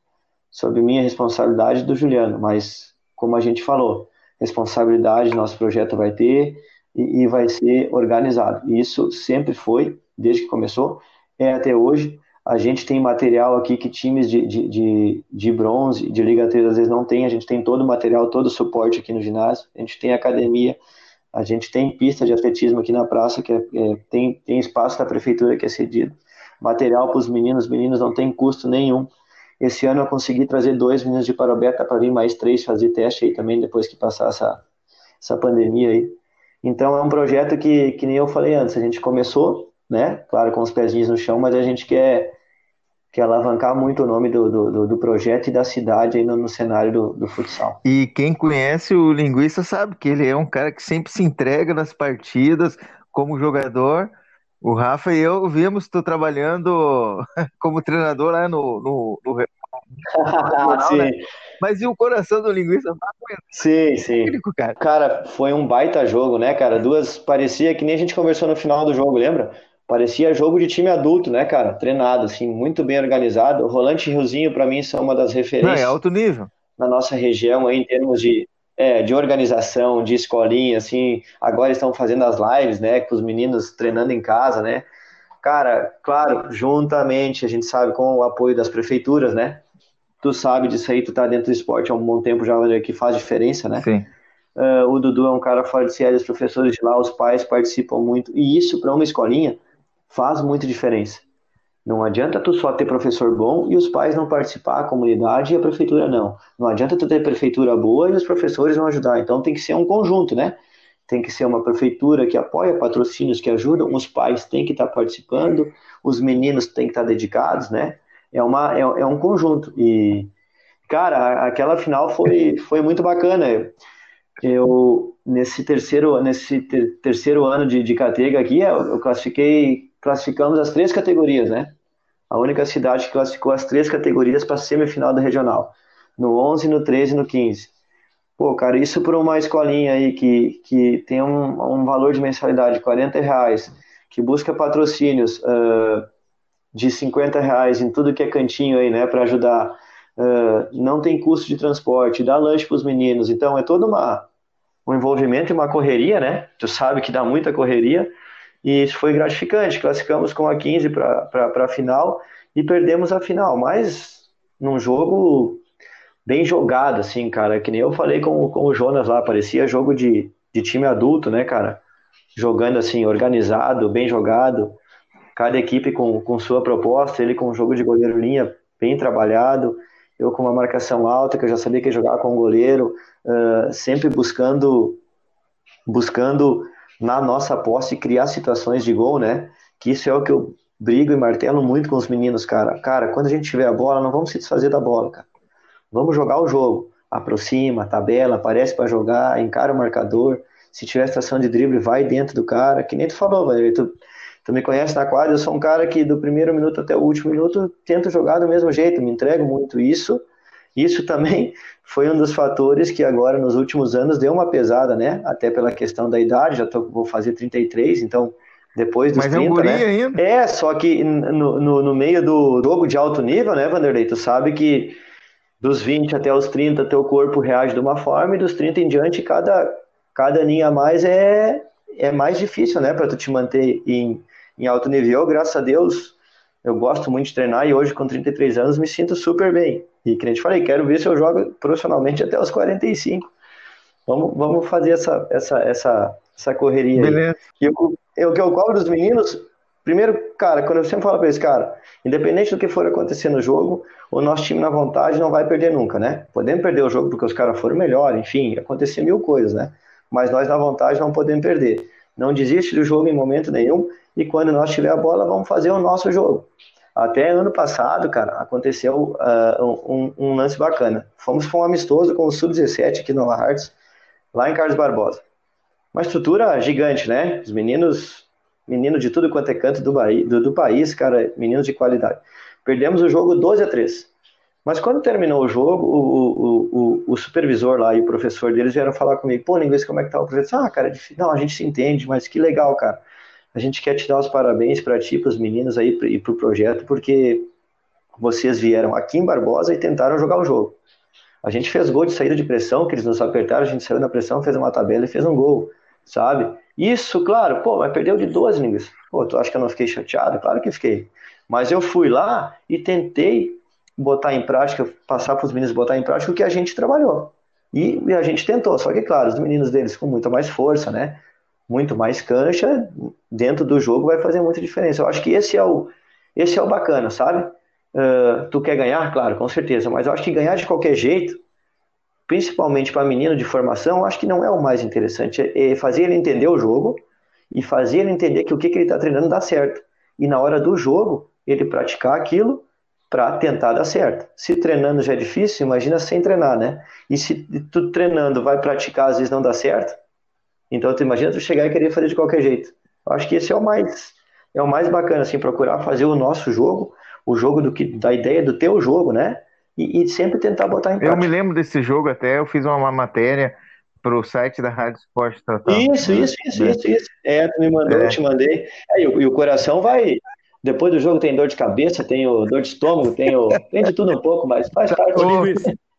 Sob minha responsabilidade do Juliano, mas como a gente falou, responsabilidade nosso projeto vai ter e, e vai ser organizado. E isso sempre foi, desde que começou, é até hoje. A gente tem material aqui que times de, de, de, de, bronze, de Liga 3 às vezes não tem. A gente tem todo o material, todo o suporte aqui no ginásio. A gente tem academia, a gente tem pista de atletismo aqui na praça, que é, é, tem, tem espaço da prefeitura que é cedido. Material para os meninos, os meninos não tem custo nenhum. Esse ano eu consegui trazer dois meninos de Parobeta para vir mais três fazer teste aí também, depois que passar essa, essa pandemia aí. Então é um projeto que, que nem eu falei antes, a gente começou né? Claro, com os pezinhos no chão, mas a gente quer, quer alavancar muito o nome do, do, do projeto e da cidade aí no, no cenário do, do, futsal. E quem conhece o Linguista sabe que ele é um cara que sempre se entrega nas partidas como jogador. O Rafa e eu vimos tu trabalhando <laughs> como treinador lá no, no, no, <laughs> Né? Mas e o coração do linguista? Sim, sim. cara? cara, foi um baita jogo, né, cara? Duas parecia que nem a gente conversou no final do jogo, lembra? Parecia jogo de time adulto, né, cara? Treinado, assim, muito bem organizado. O Rolante e Riozinho, para mim, são uma das referências. Não, é alto nível. Na nossa região, aí, em termos de, é, de organização, de escolinha, assim. Agora estão fazendo as lives, né, com os meninos treinando em casa, né? Cara, claro, juntamente, a gente sabe, com o apoio das prefeituras, né? Tu sabe disso aí, tu tá dentro do esporte há um bom tempo já, que faz diferença, né? Sim. Uh, o Dudu é um cara fora de série, os professores de lá, os pais participam muito. E isso, para uma escolinha, faz muita diferença. Não adianta tu só ter professor bom e os pais não participar, a comunidade e a prefeitura não. Não adianta tu ter prefeitura boa e os professores não ajudar. Então tem que ser um conjunto, né? Tem que ser uma prefeitura que apoia patrocínios que ajudam, os pais têm que estar participando, os meninos têm que estar dedicados, né? É, uma, é, é um conjunto. E, cara, aquela final foi, foi muito bacana. eu nesse terceiro nesse ter, terceiro ano de, de Catega aqui, eu, eu classifiquei classificamos as três categorias, né? A única cidade que classificou as três categorias para a semifinal da regional, no 11, no 13 e no 15. Pô, cara, isso por uma escolinha aí que, que tem um, um valor de mensalidade de 40 reais, que busca patrocínios uh, de 50 reais em tudo que é cantinho aí, né, para ajudar. Uh, não tem custo de transporte, dá lanche para os meninos, então é todo uma, um envolvimento e uma correria, né? Tu sabe que dá muita correria, e isso foi gratificante. Classificamos com a 15 para a final e perdemos a final, mas num jogo bem jogado, assim, cara. Que nem eu falei com, com o Jonas lá, parecia jogo de, de time adulto, né, cara? Jogando assim, organizado, bem jogado. Cada equipe com, com sua proposta, ele com um jogo de goleiro linha bem trabalhado, eu com uma marcação alta, que eu já sabia que ia jogar com o goleiro, uh, sempre buscando buscando na nossa posse criar situações de gol, né? Que isso é o que eu brigo e martelo muito com os meninos, cara. Cara, quando a gente tiver a bola, não vamos se desfazer da bola, cara. Vamos jogar o jogo. Aproxima, tabela, aparece para jogar, encara o marcador. Se tiver estação de drible, vai dentro do cara. Que nem tu falou, velho. Tu, tu me conhece na quadra, eu sou um cara que do primeiro minuto até o último minuto tento jogar do mesmo jeito, me entrego muito isso isso também <laughs> foi um dos fatores que agora, nos últimos anos, deu uma pesada, né? Até pela questão da idade, já tô, vou fazer 33, então depois dos Mas 30, é um guri né? ainda. É, só que no, no, no, meio do jogo de alto nível, né, Vanderlei? Tu sabe que dos 20 até os 30 teu corpo reage de uma forma e dos 30 em diante cada, cada aninho a mais é, é mais difícil, né, para tu te manter em, em alto nível. Graças a Deus, eu gosto muito de treinar e hoje com 33 anos me sinto super bem. E que a gente falei, quero ver se eu jogo profissionalmente até os 45. Vamos, vamos fazer essa, essa, essa, essa correria Beleza. aí. E o, o que eu cobro dos meninos, primeiro, cara, quando eu sempre falo para eles, cara, independente do que for acontecer no jogo, o nosso time na vontade não vai perder nunca, né? Podemos perder o jogo porque os caras foram melhor, enfim, acontecer mil coisas, né? Mas nós na vontade não podemos perder. Não desiste do jogo em momento nenhum e quando nós tiver a bola, vamos fazer o nosso jogo. Até ano passado, cara, aconteceu uh, um, um, lance bacana. Fomos para um amistoso com o Sub-17 aqui no Nova Hearts, lá em Carlos Barbosa. Uma estrutura gigante, né? Os meninos, meninos de tudo quanto é canto do, do, do país, cara, meninos de qualidade. Perdemos o jogo 12 a 3. Mas quando terminou o jogo, o, o, o, o, supervisor lá e o professor deles vieram falar comigo, pô, linguiça, como é que tá o professor? Ah, cara, é não, a gente se entende, mas que legal, cara a gente quer te dar os parabéns para ti, para os meninos aí e para o projeto, porque vocês vieram aqui em Barbosa e tentaram jogar o jogo. A gente fez gol de saída de pressão, que eles nos apertaram, a gente saiu na pressão, fez uma tabela e fez um gol, sabe? Isso, claro, pô, mas perdeu de 12, Ningues. Pô, tu acha que eu não fiquei chateado? Claro que fiquei. Mas eu fui lá e tentei botar em prática, passar para os meninos botar em prática o que a gente trabalhou. E, e a gente tentou, só que, claro, os meninos deles com muita mais força, né? muito mais cancha, dentro do jogo vai fazer muita diferença. Eu acho que esse é o, esse é o bacana, sabe? Uh, tu quer ganhar? Claro, com certeza, mas eu acho que ganhar de qualquer jeito, principalmente para menino de formação, eu acho que não é o mais interessante. É, é fazer ele entender o jogo e fazer ele entender que o que, que ele está treinando dá certo. E na hora do jogo, ele praticar aquilo para tentar dar certo. Se treinando já é difícil, imagina sem treinar, né? E se tu treinando vai praticar, às vezes não dá certo, então, tu imagina tu chegar e querer fazer de qualquer jeito. Eu acho que esse é o mais é o mais bacana, assim, procurar fazer o nosso jogo, o jogo do que da ideia do teu jogo, né? E, e sempre tentar botar em prática. Eu me lembro desse jogo até, eu fiz uma matéria para o site da Rádio Esporte Total. Isso, isso, isso, isso, isso. É, tu me mandou, é. eu te mandei. É, e, o, e, o, coração vai. Depois do jogo tem dor de cabeça, tem dor de estômago, tem, o, tem de tudo um pouco, mas faz parte. Ô, <laughs>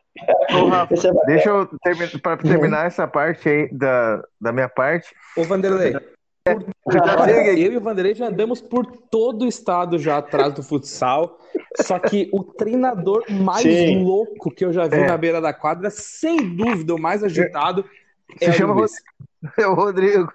Ô, Rafa, é deixa eu terminar, para terminar essa parte aí da, da minha parte. Ô, Vanderlei. Por... eu e o Vanderlei já andamos por todo o estado já atrás do futsal. Só que o treinador mais Sim. louco que eu já vi é. na beira da quadra, sem dúvida, o mais agitado, Se é chama o, <laughs> é o Rodrigo.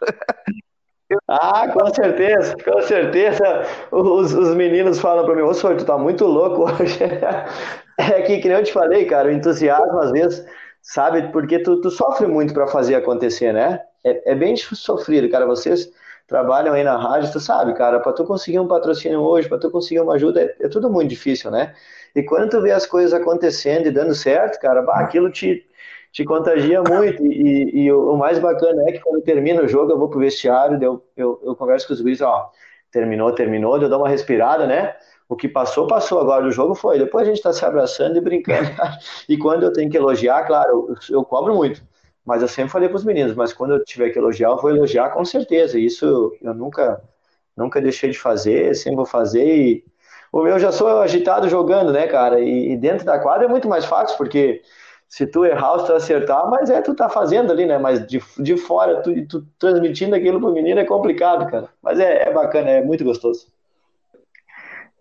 Ah, com certeza, com certeza. Os, os meninos falam para mim, ô senhor, tu tá muito louco hoje. <laughs> É que, que nem eu te falei, cara, o entusiasmo às vezes, sabe, porque tu, tu sofre muito para fazer acontecer, né? É, é bem sofrido, cara. Vocês trabalham aí na rádio, tu sabe, cara, para tu conseguir um patrocínio hoje, para tu conseguir uma ajuda, é, é, tudo muito difícil, né? E quando tu vê as coisas acontecendo e dando certo, cara, bah, aquilo te, te contagia muito. E, e o, mais bacana é que quando termina o jogo, eu vou pro vestiário, eu, eu, eu converso com os guris, ó, terminou, terminou, eu dou uma respirada, né? O que passou, passou. Agora o jogo foi. Depois a gente está se abraçando e brincando. <laughs> e quando eu tenho que elogiar, claro, eu, eu cobro muito. Mas eu sempre falei para os meninos, mas quando eu tiver que elogiar, eu vou elogiar com certeza. Isso eu nunca, nunca deixei de fazer, sempre vou fazer. E o meu já sou agitado jogando, né, cara? E, e dentro da quadra é muito mais fácil, porque se tu errar se tu acertar, mas é tu tá fazendo ali, né? Mas de, de fora, tu, tu transmitindo aquilo pro menino é complicado, cara. Mas é, é bacana, é muito gostoso.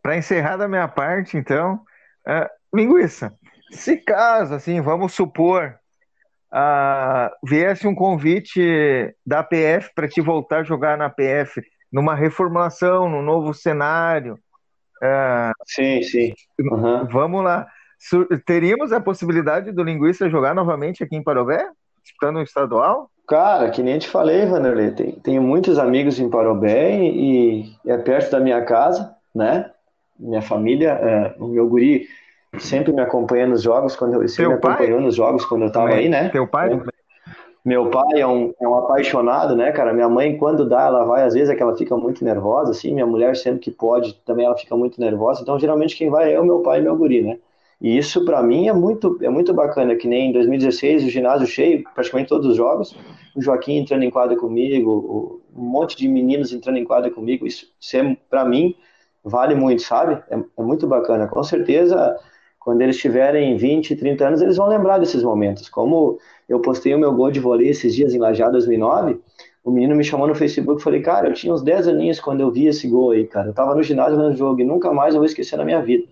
Para encerrar da minha parte, então, uh, linguiça. Se caso, assim, vamos supor, uh, viesse um convite da PF para te voltar a jogar na PF, numa reformulação, num novo cenário. Uh, sim, sim. Uhum. Vamos lá. Teríamos a possibilidade do linguista jogar novamente aqui em Parobé, disputando um estadual? Cara, que nem te falei, Vanderlei, tem, tenho muitos amigos em Parobé e, e, é perto da minha casa, né? Minha família, é, o meu guri sempre me acompanha nos jogos, quando eu, sempre me acompanhou nos jogos quando eu tava aí, né? Teu pai? Meu pai é um, é um apaixonado, né, cara? Minha mãe, quando dá, ela vai, às vezes é que ela fica muito nervosa, assim. Minha mulher, sempre que pode, também ela fica muito nervosa. Então, geralmente, quem vai é o meu pai e meu guri, né? E isso para mim é muito, é muito bacana, que nem em 2016 o ginásio cheio, praticamente todos os jogos, o Joaquim entrando em quadra comigo, um monte de meninos entrando em quadra comigo, isso, isso é, para mim vale muito, sabe? É, é, muito bacana. Com certeza, quando eles tiverem 20, 30 anos, eles vão lembrar desses momentos. Como eu postei o meu gol de vôlei esses dias em Lajá 2009, o menino me chamou no Facebook e falei, cara, eu tinha uns 10 aninhos quando eu vi esse gol aí, cara. Eu tava no ginásio no jogo e nunca mais eu vou esquecer na minha vida.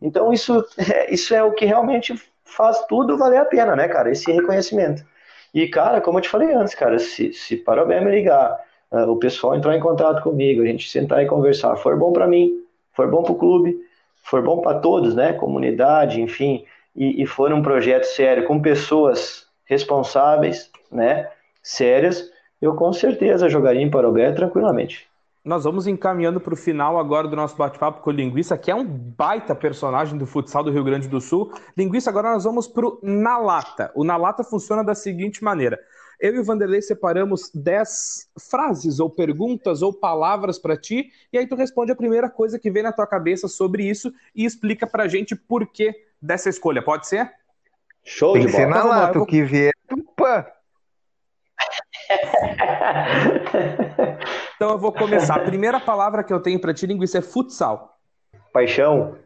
Então, isso é, isso é o que realmente faz tudo valer a pena, né, cara? Esse reconhecimento. E, cara, como eu te falei antes, cara, se, se para o me ligar, uh, o pessoal entrar em contato comigo, a gente sentar e conversar, for bom para mim, for bom para o clube, for bom para todos, né, comunidade, enfim, e, e for um projeto sério, com pessoas responsáveis, né, sérias, eu com certeza jogaria em Parobé tranquilamente. Nós vamos encaminhando para o final agora do nosso bate-papo com o Linguiça, que é um baita personagem do futsal do Rio Grande do Sul. Linguiça, agora nós vamos para o Na Lata. O Na Lata funciona da seguinte maneira. Eu e o Vanderlei separamos 10 frases ou perguntas ou palavras para ti, e aí tu responde a primeira coisa que vem na tua cabeça sobre isso e explica para a gente por que dessa escolha. Pode ser? Show Tem de bola. Tem que ser na então, lata, vou... o que vier. Opa! <laughs> então eu vou começar. A primeira palavra que eu tenho para ti, linguiça, é futsal. Paixão,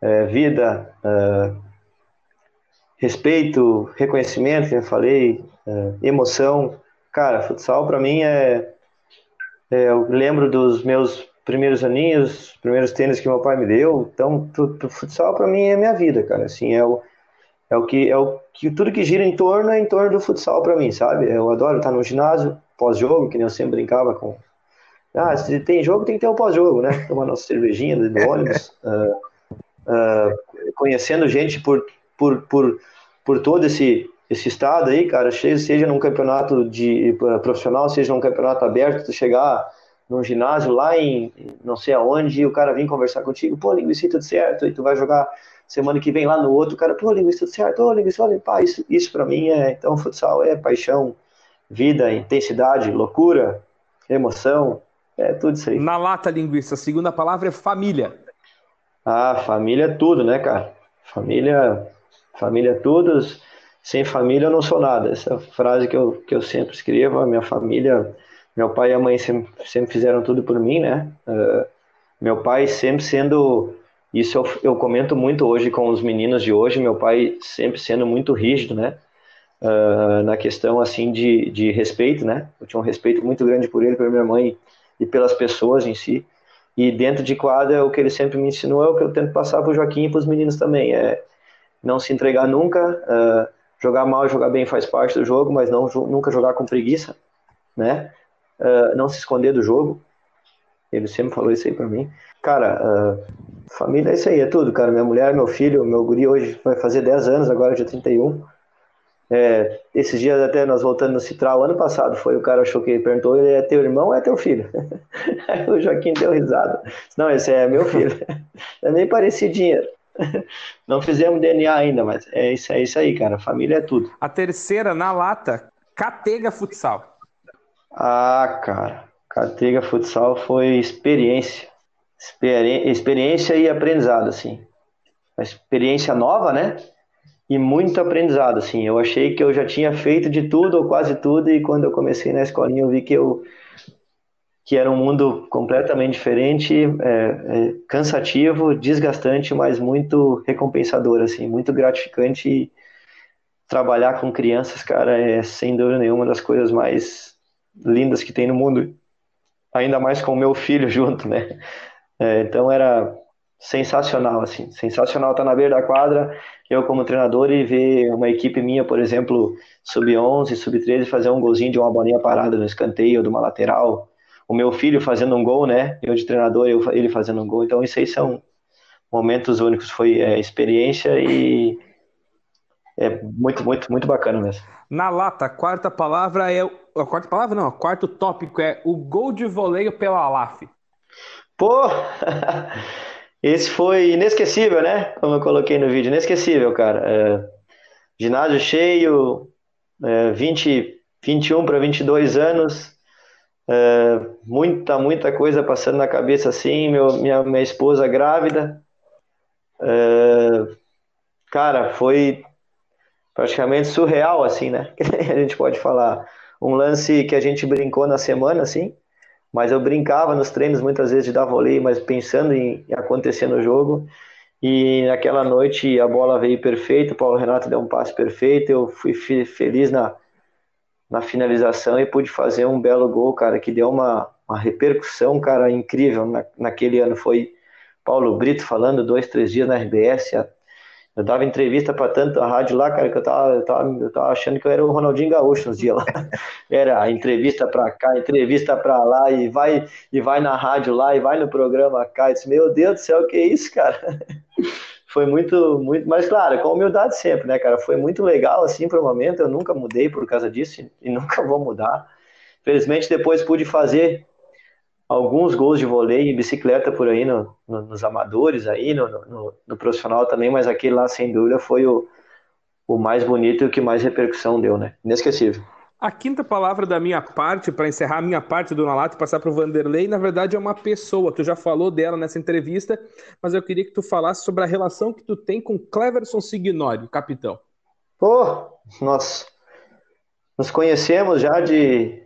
é, vida, é, respeito, reconhecimento, que eu falei, é, emoção. Cara, futsal para mim é, é, Eu lembro dos meus primeiros aninhos, primeiros tênis que meu pai me deu. Então, tu, tu, futsal para mim é minha vida, cara. Assim, é o é o que é o que tudo que gira em torno é em torno do futsal para mim, sabe? Eu adoro estar no ginásio pós-jogo, que nem eu sempre brincava com. Ah, se tem jogo tem que ter o um pós-jogo, né? <laughs> Tomar nossa cervejinha no ônibus, uh, <laughs> uh, conhecendo gente por, por, por, por todo esse esse estado aí, cara, seja num campeonato de uh, profissional, seja num campeonato aberto, tu chegar num ginásio lá em não sei aonde e o cara vir conversar contigo, pô, linguiça tudo certo, e tu vai jogar semana que vem lá no outro, o cara, pô, linguiça, tudo certo, ô, linguiça, olha, pá, isso, isso pra mim é, então, futsal é paixão, vida, intensidade, loucura, emoção, é tudo isso aí. Na lata, linguiça, a segunda palavra é família. Ah, família é tudo, né, cara? Família, família é tudo, sem família eu não sou nada, essa frase que eu, que eu sempre escrevo, a minha família, meu pai e a mãe sempre, sempre fizeram tudo por mim, né, uh, meu pai sempre sendo isso eu, eu comento muito hoje com os meninos de hoje, meu pai sempre sendo muito rígido, né? Uh, na questão assim de, de respeito, né? Eu tinha um respeito muito grande por ele, pela minha mãe e pelas pessoas em si. E dentro de quadra, o que ele sempre me ensinou é o que eu tento passar para o Joaquim e para os meninos também: é não se entregar nunca, uh, jogar mal, jogar bem faz parte do jogo, mas não nunca jogar com preguiça, né? Uh, não se esconder do jogo. Ele sempre falou isso aí para mim. Cara, Família é isso aí, é tudo, cara. Minha mulher, meu filho, meu guri hoje vai fazer 10 anos, agora dia 31. É, esses dias até nós voltando no Citral, ano passado foi, o cara achou que perguntou, ele é teu irmão ou é teu filho? <laughs> Aí o Joaquim deu risada. Não, esse é meu filho. <laughs> É meio parecidinho. <laughs> Não fizemos DNA ainda, mas é isso, é isso aí, cara. Família é tudo. A terceira, na lata, Catega Futsal. Ah, cara. Catega Futsal foi experiência. Experi experiência e aprendizado, assim. Uma experiência nova, né? E muito aprendizado, assim. Eu achei que eu já tinha feito de tudo, ou quase tudo, e quando eu comecei na escolinha eu vi que eu que era um mundo completamente diferente, é, é, cansativo, desgastante, mas muito recompensador, assim, muito gratificante. Trabalhar com crianças, cara, é sem dúvida nenhuma uma das coisas mais lindas que tem no mundo. Ainda mais com o meu filho <laughs> junto, né? É, então era sensacional, assim, sensacional estar na beira da quadra, eu como treinador e ver uma equipe minha, por exemplo, sub-11, sub-13, fazer um golzinho de uma bolinha parada no escanteio, de uma lateral, o meu filho fazendo um gol, né? Eu de treinador, eu, ele fazendo um gol. Então, isso aí são momentos únicos. Foi é, experiência e é muito, muito, muito bacana mesmo. Na lata, a quarta palavra é. A quarta palavra não, o quarto tópico é o gol de voleio pela Alaf. Pô! <laughs> Esse foi inesquecível, né? Como eu coloquei no vídeo, inesquecível, cara. É, ginásio cheio, é, 20, 21 para 22 anos, é, muita, muita coisa passando na cabeça assim, meu, minha, minha esposa grávida. É, cara, foi praticamente surreal, assim, né? <laughs> a gente pode falar. Um lance que a gente brincou na semana, assim, mas eu brincava nos treinos muitas vezes de dar voleio, mas pensando em, acontecer no jogo. E naquela noite a bola veio perfeita, o Paulo Renato deu um passe perfeito, eu fui feliz na, na finalização e pude fazer um belo gol, cara, que deu uma, uma repercussão, cara, incrível na, naquele ano. Foi Paulo Brito falando dois, três dias na RBS. Eu dava entrevista para tanto a rádio lá, cara, que eu tava, eu tava, eu tava achando que eu era o Ronaldinho Gaúcho nos dias lá. <laughs> Era entrevista para cá, entrevista para lá, e vai, e vai na rádio lá, e vai no programa cá. Eu disse, meu Deus do céu, que é isso, cara? <laughs> foi muito, muito, mas claro, com humildade sempre, né, cara? Foi muito legal, assim, para o momento. Eu nunca mudei por causa disso e nunca vou mudar. Felizmente, depois pude fazer alguns gols de vôlei e bicicleta por aí no, no, nos amadores, aí no, no, no, profissional também, mas aquele lá, sem dúvida, foi o, o mais bonito e o que mais repercussão deu, né? Inesquecível. A quinta palavra da minha parte, para encerrar a minha parte do Nalato e passar para o Vanderlei, na verdade é uma pessoa. Tu já falou dela nessa entrevista, mas eu queria que tu falasse sobre a relação que tu tem com Cleverson Signori, capitão. Pô, nós nos conhecemos já de,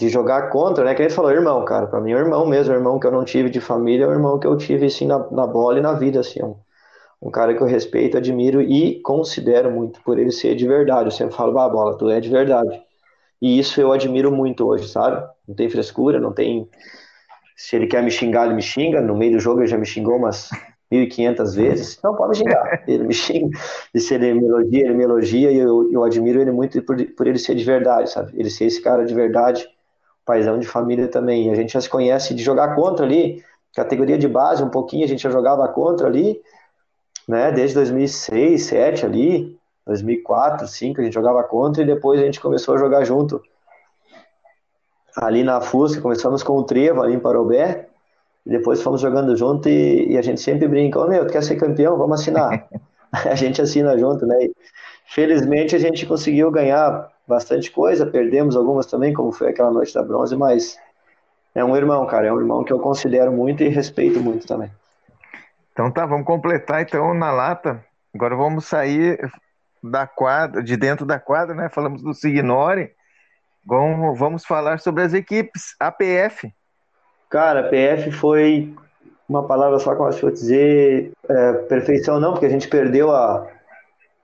de jogar contra, né? Que gente falou, irmão, cara. Para mim é irmão mesmo, irmão que eu não tive de família, é o irmão que eu tive, assim, na, na bola e na vida, assim. Um, um cara que eu respeito, admiro e considero muito por ele ser de verdade. Eu sempre falo, ah, bola, tu é de verdade. E isso eu admiro muito hoje, sabe? Não tem frescura, não tem. Se ele quer me xingar, ele me xinga. No meio do jogo ele já me xingou umas <laughs> 1.500 vezes. Não, pode me xingar. Ele me xinga. E se ele me elogia, ele me elogia. E eu, eu admiro ele muito por, por ele ser de verdade, sabe? Ele ser esse cara de verdade, paizão de família também. A gente já se conhece de jogar contra ali, categoria de base, um pouquinho a gente já jogava contra ali né? Desde 2006, 2007 ali, 2004, 2005 a gente jogava contra e depois a gente começou a jogar junto. Ali na Fusca, começamos com o Trevo ali em Parobé, e depois fomos jogando junto e, e a gente sempre brinca, ô oh, meu, tu quer ser campeão? Vamos assinar. <laughs> a gente assina junto, né? E, felizmente a gente conseguiu ganhar bastante coisa, perdemos algumas também, como foi aquela noite da bronze, mas é um irmão, cara, é um irmão que eu considero muito e respeito muito também. Então tá, vamos completar então na lata. Agora vamos sair da quadra, de dentro da quadra, né? Falamos do Signore. Vamos, vamos falar sobre as equipes APF. Cara, APF foi uma palavra só que eu acho que vou dizer é, perfeição não, porque a gente perdeu a,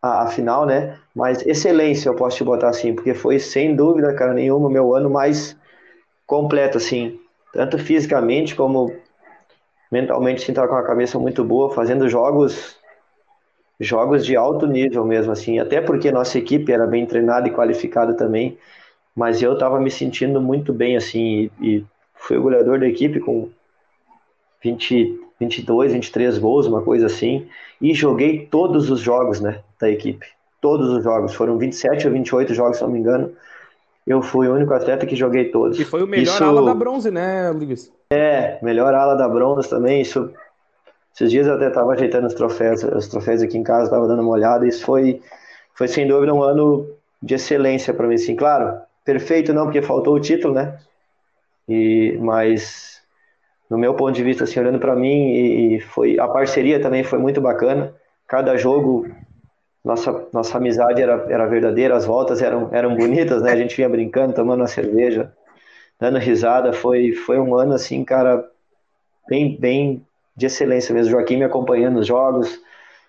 a, a, final, né? Mas excelência eu posso te botar assim, porque foi sem dúvida, cara, nenhuma meu ano mais completo, assim, tanto fisicamente como mentalmente sim estava com a cabeça muito boa, fazendo jogos jogos de alto nível mesmo assim, até porque nossa equipe era bem treinada e qualificada também, mas eu estava me sentindo muito bem assim e, e fui o goleador da equipe com 20, 22, 23 gols, uma coisa assim, e joguei todos os jogos, né, da equipe. Todos os jogos, foram 27 ou 28 jogos, se não me engano. Eu fui o único atleta que joguei todos. E foi o melhor Isso... ala da bronze, né, Luiz? É, melhor ala da bronze também. Isso Esses dias eu até estava ajeitando os troféus, os troféus aqui em casa, estava dando uma olhada, isso foi, foi sem dúvida um ano de excelência para mim, sim. Claro, perfeito não, porque faltou o título, né? E, mas no meu ponto de vista, assim, olhando para mim, e, foi a parceria também foi muito bacana. Cada jogo, nossa nossa amizade era, era verdadeira, as voltas eram eram bonitas, né? A gente vinha brincando, tomando uma cerveja, dando risada. Foi foi um ano assim, cara, bem bem de excelência mesmo. Joaquim me acompanhando nos jogos,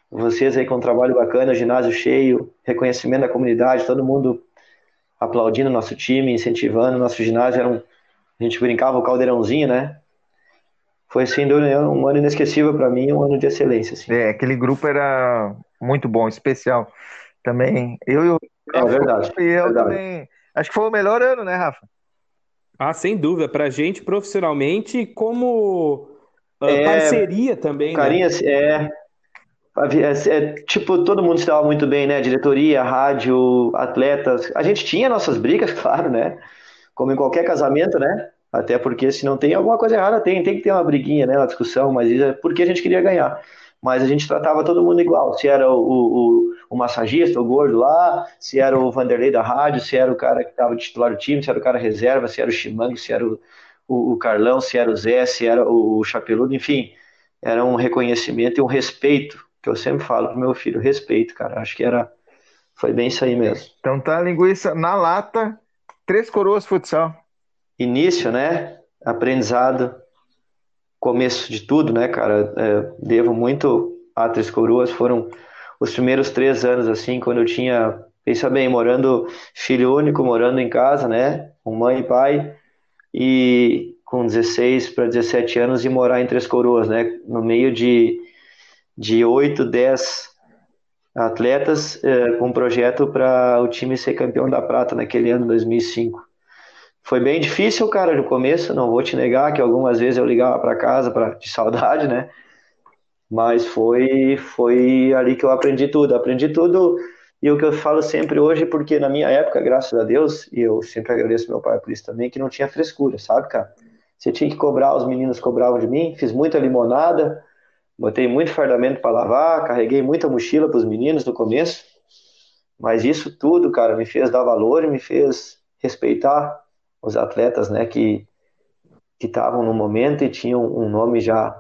vocês aí com um trabalho bacana, ginásio cheio, reconhecimento da comunidade, todo mundo aplaudindo nosso time, incentivando. Nosso ginásio era um. A gente brincava o caldeirãozinho, né? Foi sem dúvida um ano inesquecível para mim, um ano de excelência. Assim. É, aquele grupo era muito bom, especial. Também. Eu e o. É verdade. E eu verdade. também. Acho que foi o melhor ano, né, Rafa? Ah, sem dúvida. Pra gente profissionalmente, como É, parceria também, né? Carinha, é, é, é, tipo, todo mundo se dava muito bem, né? Diretoria, rádio, atletas. A gente tinha nossas brigas, <laughs> claro, né? Como em qualquer casamento, né? Até porque se não tem alguma coisa errada, tem, tem que ter uma briguinha, né? Uma discussão, mas isso é porque a gente queria ganhar. Mas a gente tratava todo mundo igual. Se era o, o, o massagista, o gordo lá, se era o Vanderlei da rádio, se era o cara que estava titular do time, se era o cara reserva, se era o Chimango, se era o, o, o Carlão, se era o Zé, se era o, o Chapeludo, enfim. Era um reconhecimento e um respeito que eu sempre falo pro meu filho, respeito, cara. Acho que era foi bem isso aí mesmo. Então tá, linguiça na lata, três coroas futsal. Início, né? Aprendizado, começo de tudo, né, cara? É, devo muito a Três Coroas. Foram os primeiros três anos, assim, quando eu tinha, pensa bem, morando filho único, morando em casa, né? Com mãe e pai, e com 16 para 17 anos e morar em Três Coroas, né? No meio de de 8, 10 atletas eh, com um projeto para o time ser campeão da prata naquele ano 2005. Foi bem difícil, cara, no começo, não vou te negar que algumas vezes eu ligava para casa pra, de saudade, né? Mas foi foi ali que eu aprendi tudo. Aprendi tudo e o que eu falo sempre hoje, porque na minha época, graças a Deus, e eu sempre agradeço meu pai por isso também, que não tinha frescura, sabe, cara? Você tinha que cobrar, os meninos cobravam de mim, fiz muita limonada, Botei muito fardamento para lavar, carreguei muita mochila para os meninos no começo, mas isso tudo, cara, me fez dar valor me fez respeitar os atletas, né, que estavam no momento e tinham um nome já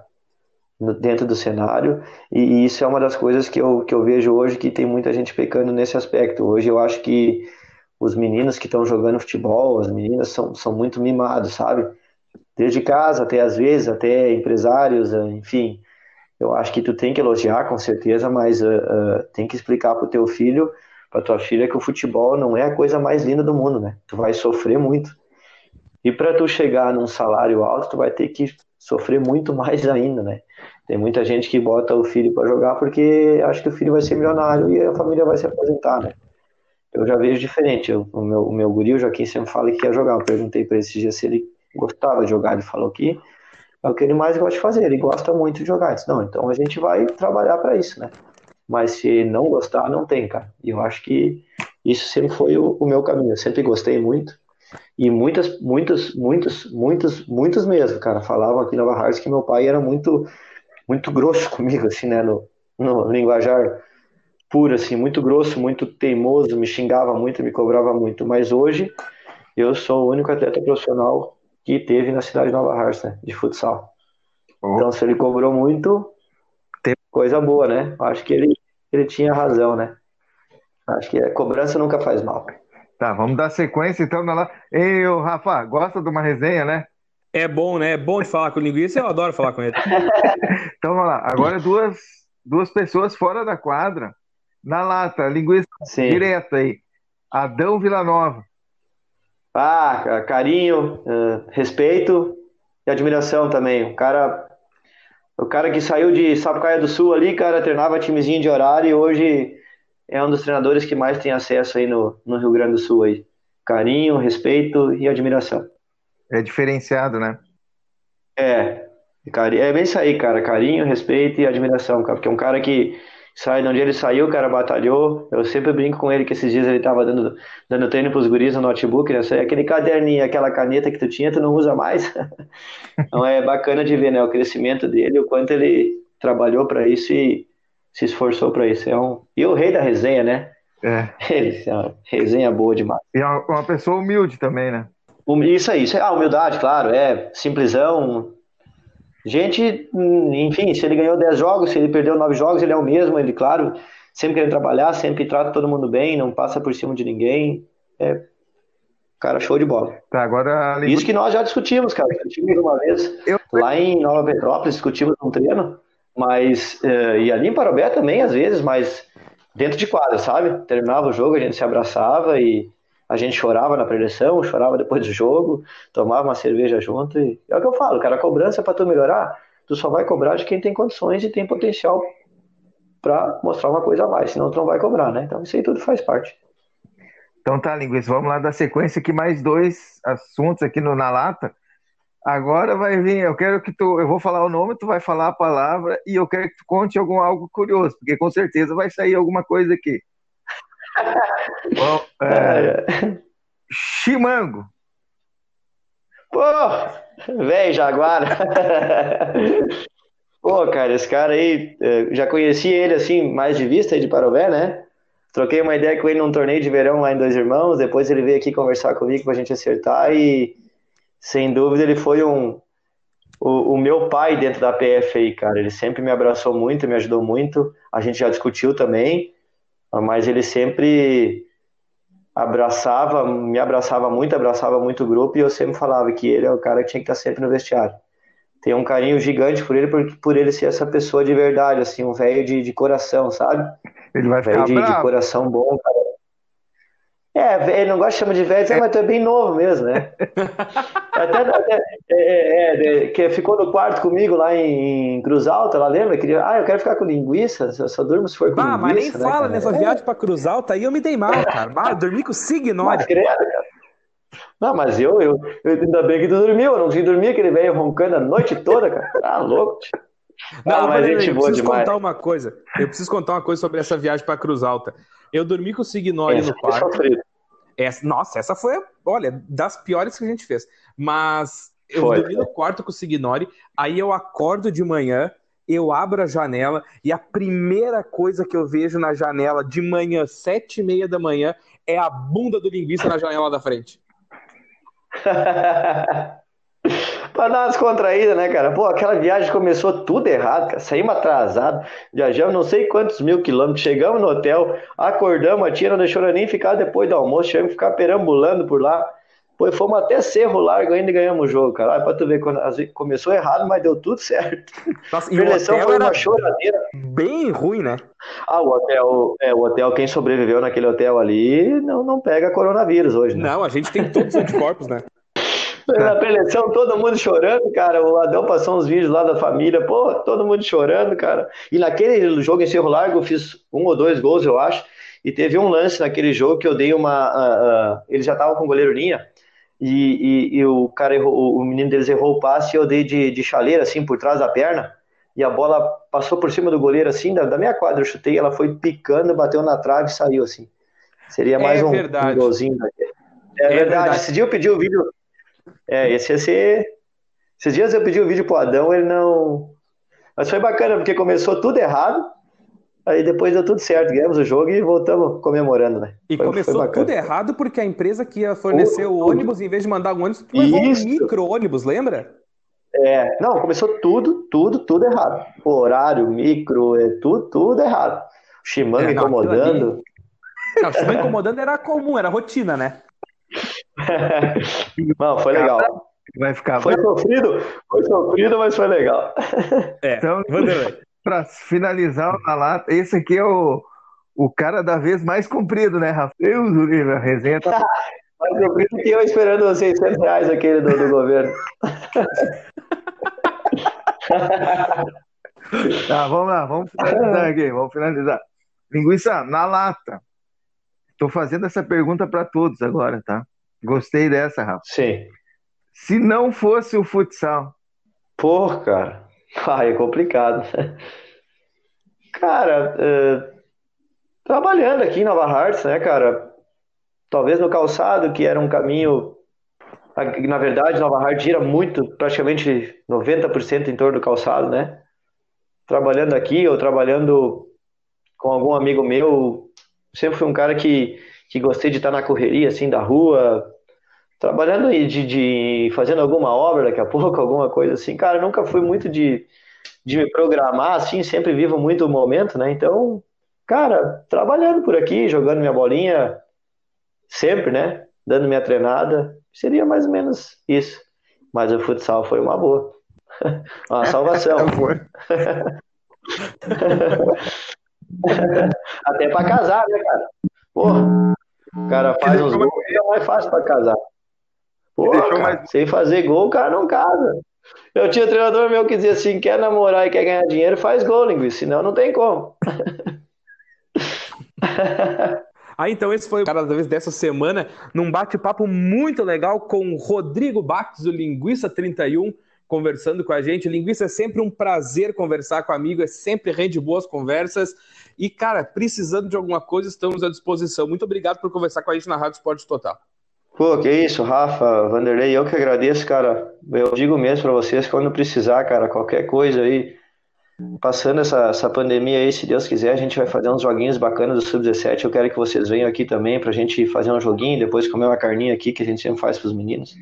dentro do cenário, e, isso é uma das coisas que eu, que eu vejo hoje que tem muita gente pecando nesse aspecto. Hoje eu acho que os meninos que estão jogando futebol, as meninas são, são muito mimados, sabe? Desde casa até às vezes, até empresários, enfim, eu acho que tu tem que elogiar, com certeza, mas uh, uh, tem que explicar pro teu filho, pra tua filha, que o futebol não é a coisa mais linda do mundo, né? Tu vai sofrer muito. E para tu chegar num salário alto, tu vai ter que sofrer muito mais ainda, né? Tem muita gente que bota o filho para jogar porque acha que o filho vai ser milionário e a família vai se aposentar, né? Eu já vejo diferente. Eu, o, meu, o meu guri, o Joaquim, sempre fala que quer jogar. Eu perguntei para ele esses dias se ele gostava de jogar. Ele falou que é o que ele mais gosta de fazer, ele gosta muito de jogar. Disse, não, então a gente vai trabalhar para isso, né? Mas se não gostar, não tem, cara. E eu acho que isso sempre foi o, o, meu caminho. Eu sempre gostei muito. E muitas, muitas, muitos, muitos, muitos mesmo, cara, falavam aqui na Barras que meu pai era muito, muito grosso <laughs> comigo, assim, né? No, no linguajar puro, assim, muito grosso, muito teimoso, me xingava muito, me cobrava muito. Mas hoje eu sou o único atleta profissional que teve na cidade de Nova Hartz, né, de futsal. Oh. Então, se ele cobrou muito, tem coisa boa, né? Acho que ele, ele tinha razão, né? Acho que a cobrança nunca faz mal. Tá, vamos dar sequência então na lá. Ei, ô, Rafa, gosta de uma resenha, né? É bom, né? É bom de falar com o linguiça, eu adoro falar com ele. <laughs> então vamos lá. Agora duas, duas pessoas fora da quadra. Na lata, linguiça Sim. direto aí. Adão Villanova. Ah, carinho, uh, respeito e admiração também. O cara, o cara que saiu de Sapucaia do Sul ali, cara, treinava timezinho de horário e hoje é um dos treinadores que mais tem acesso aí no, no Rio Grande do Sul aí. Carinho, respeito e admiração. É diferenciado, né? É, é bem isso aí, cara. Carinho, respeito e admiração, cara. Porque é um cara que sai de onde ele saiu, o cara batalhou. Eu sempre brinco com ele que esses dias ele tava dando, dando treino pros guris no notebook, né? Aquele caderninho, aquela caneta que tu tinha, tu não usa mais. <laughs> então é bacana de ver, né? O crescimento dele, o quanto ele, trabalhou para isso e se esforçou para isso. É um... E o rei da resenha, né? É. <laughs> Ele, é uma resenha boa demais. E é uma pessoa humilde também, né? Isso aí, isso é a humildade, claro, é simplesão. Gente, enfim, se ele ganhou 10 jogos, se ele perdeu 9 jogos, ele é o mesmo, ele, claro, sempre querendo trabalhar, sempre trata todo mundo bem, não passa por cima de ninguém. É, cara, show de bola. Tá, agora Isso que nós já discutimos, cara. Discutimos uma vez Eu- lá em Nova Petrópolis, discutimos um treino, mas eh, e ali em Parobé também, às vezes, mas dentro de quadra, sabe? Terminava o jogo, a gente se abraçava e a gente chorava na preleção, chorava depois do jogo, tomava uma cerveja junto e é o que eu falo, cara, a cobrança para tu melhorar, tu só vai cobrar de quem tem condições e tem potencial para mostrar uma coisa a mais, senão tu não vai cobrar, né? Então isso aí tudo faz parte. Então tá, Linguiça, vamos lá dar sequência aqui, mais dois assuntos aqui no, na lata. Agora vai vir, eu quero que tu, eu vou falar o nome, tu vai falar a palavra e eu quero que tu conte algum algo curioso, porque com certeza vai sair alguma coisa aqui. <laughs> Bom, é, É, Chimango. Pô, velho Jaguar. <laughs> Pô, cara, esse cara aí, eh, já conheci ele assim, mais de vista aí de Parobé, né? Troquei uma ideia com ele num torneio de verão lá em Dois Irmãos, depois ele veio aqui conversar comigo pra gente acertar e, sem dúvida, ele foi um, o, o meu pai dentro da PF aí, cara. Ele sempre me abraçou muito, me ajudou muito. A gente já discutiu também, mas ele sempre abraçava, me abraçava muito, abraçava muito o grupo e eu sempre falava que ele é o cara que tinha que estar sempre no vestiário. Tenho um carinho gigante por ele, por, por ele ser essa pessoa de verdade, assim, um velho de, de coração, sabe? Ele vai ficar de, de bravo. coração bom, cara. É, ele não gosta de chamar de velho, é, mas tu é bem novo mesmo, né? <laughs> Até, até é, é, é, que ficou no quarto comigo lá em, Cruz Alta, lá lembra? Queria, ah, eu quero ficar com linguiça, só, só durmo se for com Bah, mas nem linguiça, né, fala cara? nessa É, viagem pra Cruz Alta aí eu me dei mal, cara. Eu dormi com o Mas Signore. credo, cara. Não, mas eu, eu, eu ainda bem que tu dormiu, eu não consegui dormir, aquele velho roncando a noite toda, cara. Tá louco, tio. Não, Ah, mas eu preciso demais. contar uma coisa. Eu preciso contar uma coisa sobre essa viagem pra Cruz Alta. Eu dormi com o Signore Essa no quarto. sofrido. Essa- nossa, essa foi, olha, das piores que a gente fez. Mas eu Foi. dormi no quarto com o Signore, aí eu acordo de manhã, eu abro a janela e a primeira coisa que eu vejo na janela de manhã, sete e meia da manhã, é a bunda do linguiça na janela da frente. <laughs> pra dar umas contraídas, né, cara? Pô, aquela viagem começou tudo errado, cara. Saímos atrasados, viajamos não sei quantos mil quilômetros, chegamos no hotel, acordamos, a tia não deixou nem ficar depois do almoço, tivemos que ficar perambulando por lá. Pô, fomos até Cerro Largo ainda e ganhamos o jogo, cara. Olha, pra tu ver, começou errado, mas deu tudo <laughs> certo. Nossa, e o hotel foi era uma choradeira. bem ruim, né? Ah, o hotel, é, o hotel, quem sobreviveu naquele hotel ali não, não pega coronavírus hoje, né? Não, a gente tem todos os anticorpos, né? <laughs> Na preleção, todo mundo chorando, cara. O Adão passou uns vídeos lá da família, pô, todo mundo chorando, cara. E naquele jogo em Cerro Largo, eu fiz um ou dois gols, eu acho. E teve um lance naquele jogo que eu dei uma. ah, eles já estavam com o goleiro linha. E, e- e o cara errou, o menino deles errou o passe e eu dei de, de chaleira, assim, por trás da perna. E a bola passou por cima do goleiro, assim, da, da minha quadra. Eu chutei, ela foi picando, bateu na trave e saiu, assim. Seria mais É um, verdade. um golzinho. É, É verdade. verdade. Esse dia eu pedi o vídeo. É, esse ia ser. Esses dias eu pedi o vídeo pro Adão, ele não. Mas foi bacana, porque começou tudo errado. Aí depois deu tudo certo, ganhamos o jogo e voltamos comemorando, né? E Foi- foi começou bacana. tudo errado porque a empresa que ia fornecer o Tudo. ônibus, em vez de mandar um ônibus, levou um micro-ônibus, lembra? É, não, começou tudo, tudo, tudo errado. O horário, micro, é tudo, tudo errado. O Shimano É, incomodando. Não, se vai incomodando era comum, era rotina, né? <laughs> Não, foi legal. Vai ficar Foi sofrido, foi sofrido, mas foi legal. É. Então, para finalizar na lata, esse aqui é o, o cara da vez mais comprido, né, Rafa? Deus do livro, a resenha tá. Mas eu vi que eu esperando os 600 reais aquele do, do governo. <laughs> Tá, vamos lá, vamos finalizar aqui, vamos finalizar. Linguiça, na lata. Tô fazendo essa pergunta para todos agora, tá? Gostei dessa, Rafa. Sim. Se não fosse o futsal, Pô, cara. <laughs> Ai, é complicado. Cara, é, trabalhando aqui em Nova Hartz, né, cara? Talvez no calçado, que era um caminho. Na verdade, Nova Hartz gira muito, praticamente 90% em torno do calçado, né? trabalhando aqui ou trabalhando com algum amigo meu, sempre fui um cara que, que gostei de estar na correria, assim, da rua, trabalhando aí, de, de fazendo alguma obra daqui a pouco, <laughs> alguma coisa assim. Cara, nunca fui muito de, de me programar, assim, sempre vivo muito o momento, né? Então, cara, trabalhando por aqui, jogando minha bolinha, sempre, né? Dando minha treinada, seria mais ou menos isso. Mas o futsal foi uma boa. <laughs> uma salvação. <laughs> Até pra casar, né, cara? Porra, o cara faz uns gols, é mais fácil pra casar. Porra, cara, mais... sem fazer gol, o cara não casa. Eu tinha um treinador meu que dizia assim: quer namorar e quer ganhar dinheiro, faz gol, linguiça, senão não tem como. <laughs> Ah, então esse foi o cara da vez dessa semana, num bate-papo muito legal com o Rodrigo Bax, do Linguiça 31, conversando com a gente. Linguiça é sempre um prazer conversar com amigo, é sempre rende boas conversas. E, cara, precisando de alguma coisa, estamos à disposição. Muito obrigado por conversar com a gente na Rádio Esporte Total. Pô, que isso, Rafa, Vanderlei, eu que agradeço, cara. Eu digo mesmo para vocês, quando precisar, cara, qualquer coisa aí, passando essa, essa pandemia aí, se Deus quiser, a gente vai fazer uns joguinhos bacanas do Sub-17. Eu quero que vocês venham aqui também pra gente fazer um joguinho, depois comer uma carninha aqui, que a gente sempre faz pros meninos.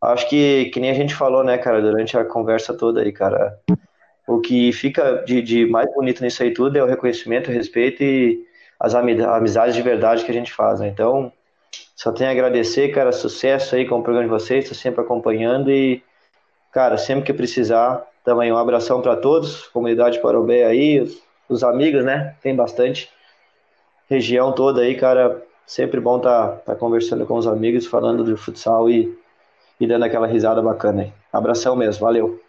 Acho que, que nem a gente falou, né, cara, durante a conversa toda aí, cara. O que fica de, de mais bonito nisso aí tudo é o reconhecimento, o respeito e as amizades de verdade que a gente faz, né? Então, só tenho a agradecer, cara, sucesso aí com o programa de vocês, estou sempre acompanhando e, cara, sempre que precisar, também um abração para todos, comunidade Parobé aí, os, os, amigos, né? Tem bastante. Região toda aí, cara, sempre bom estar tá, tá conversando com os amigos, falando de futsal e, e dando aquela risada bacana aí. Abração mesmo, valeu.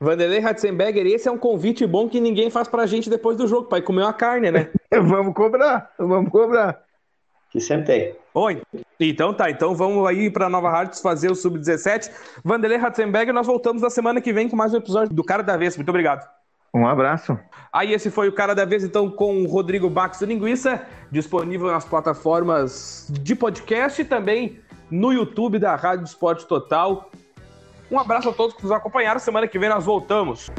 Vanderlei Ratzenberger, esse é um convite bom que ninguém faz pra gente depois do jogo, para ir comer uma carne, né? <laughs> vamos cobrar, vamos cobrar. Que sempre tem. Oi. Então tá, então vamos aí para Nova Hartz fazer o Sub-17. Vanderlei Ratzenberger, nós voltamos na semana que vem com mais um episódio do Cara da Vez. Muito obrigado. Um abraço. Aí esse foi o Cara da Vez, então, com o Rodrigo Bax do Linguiça, disponível nas plataformas de podcast e também no YouTube da Rádio Esporte Total. Um abraço a todos que nos acompanharam. Semana que vem nós voltamos.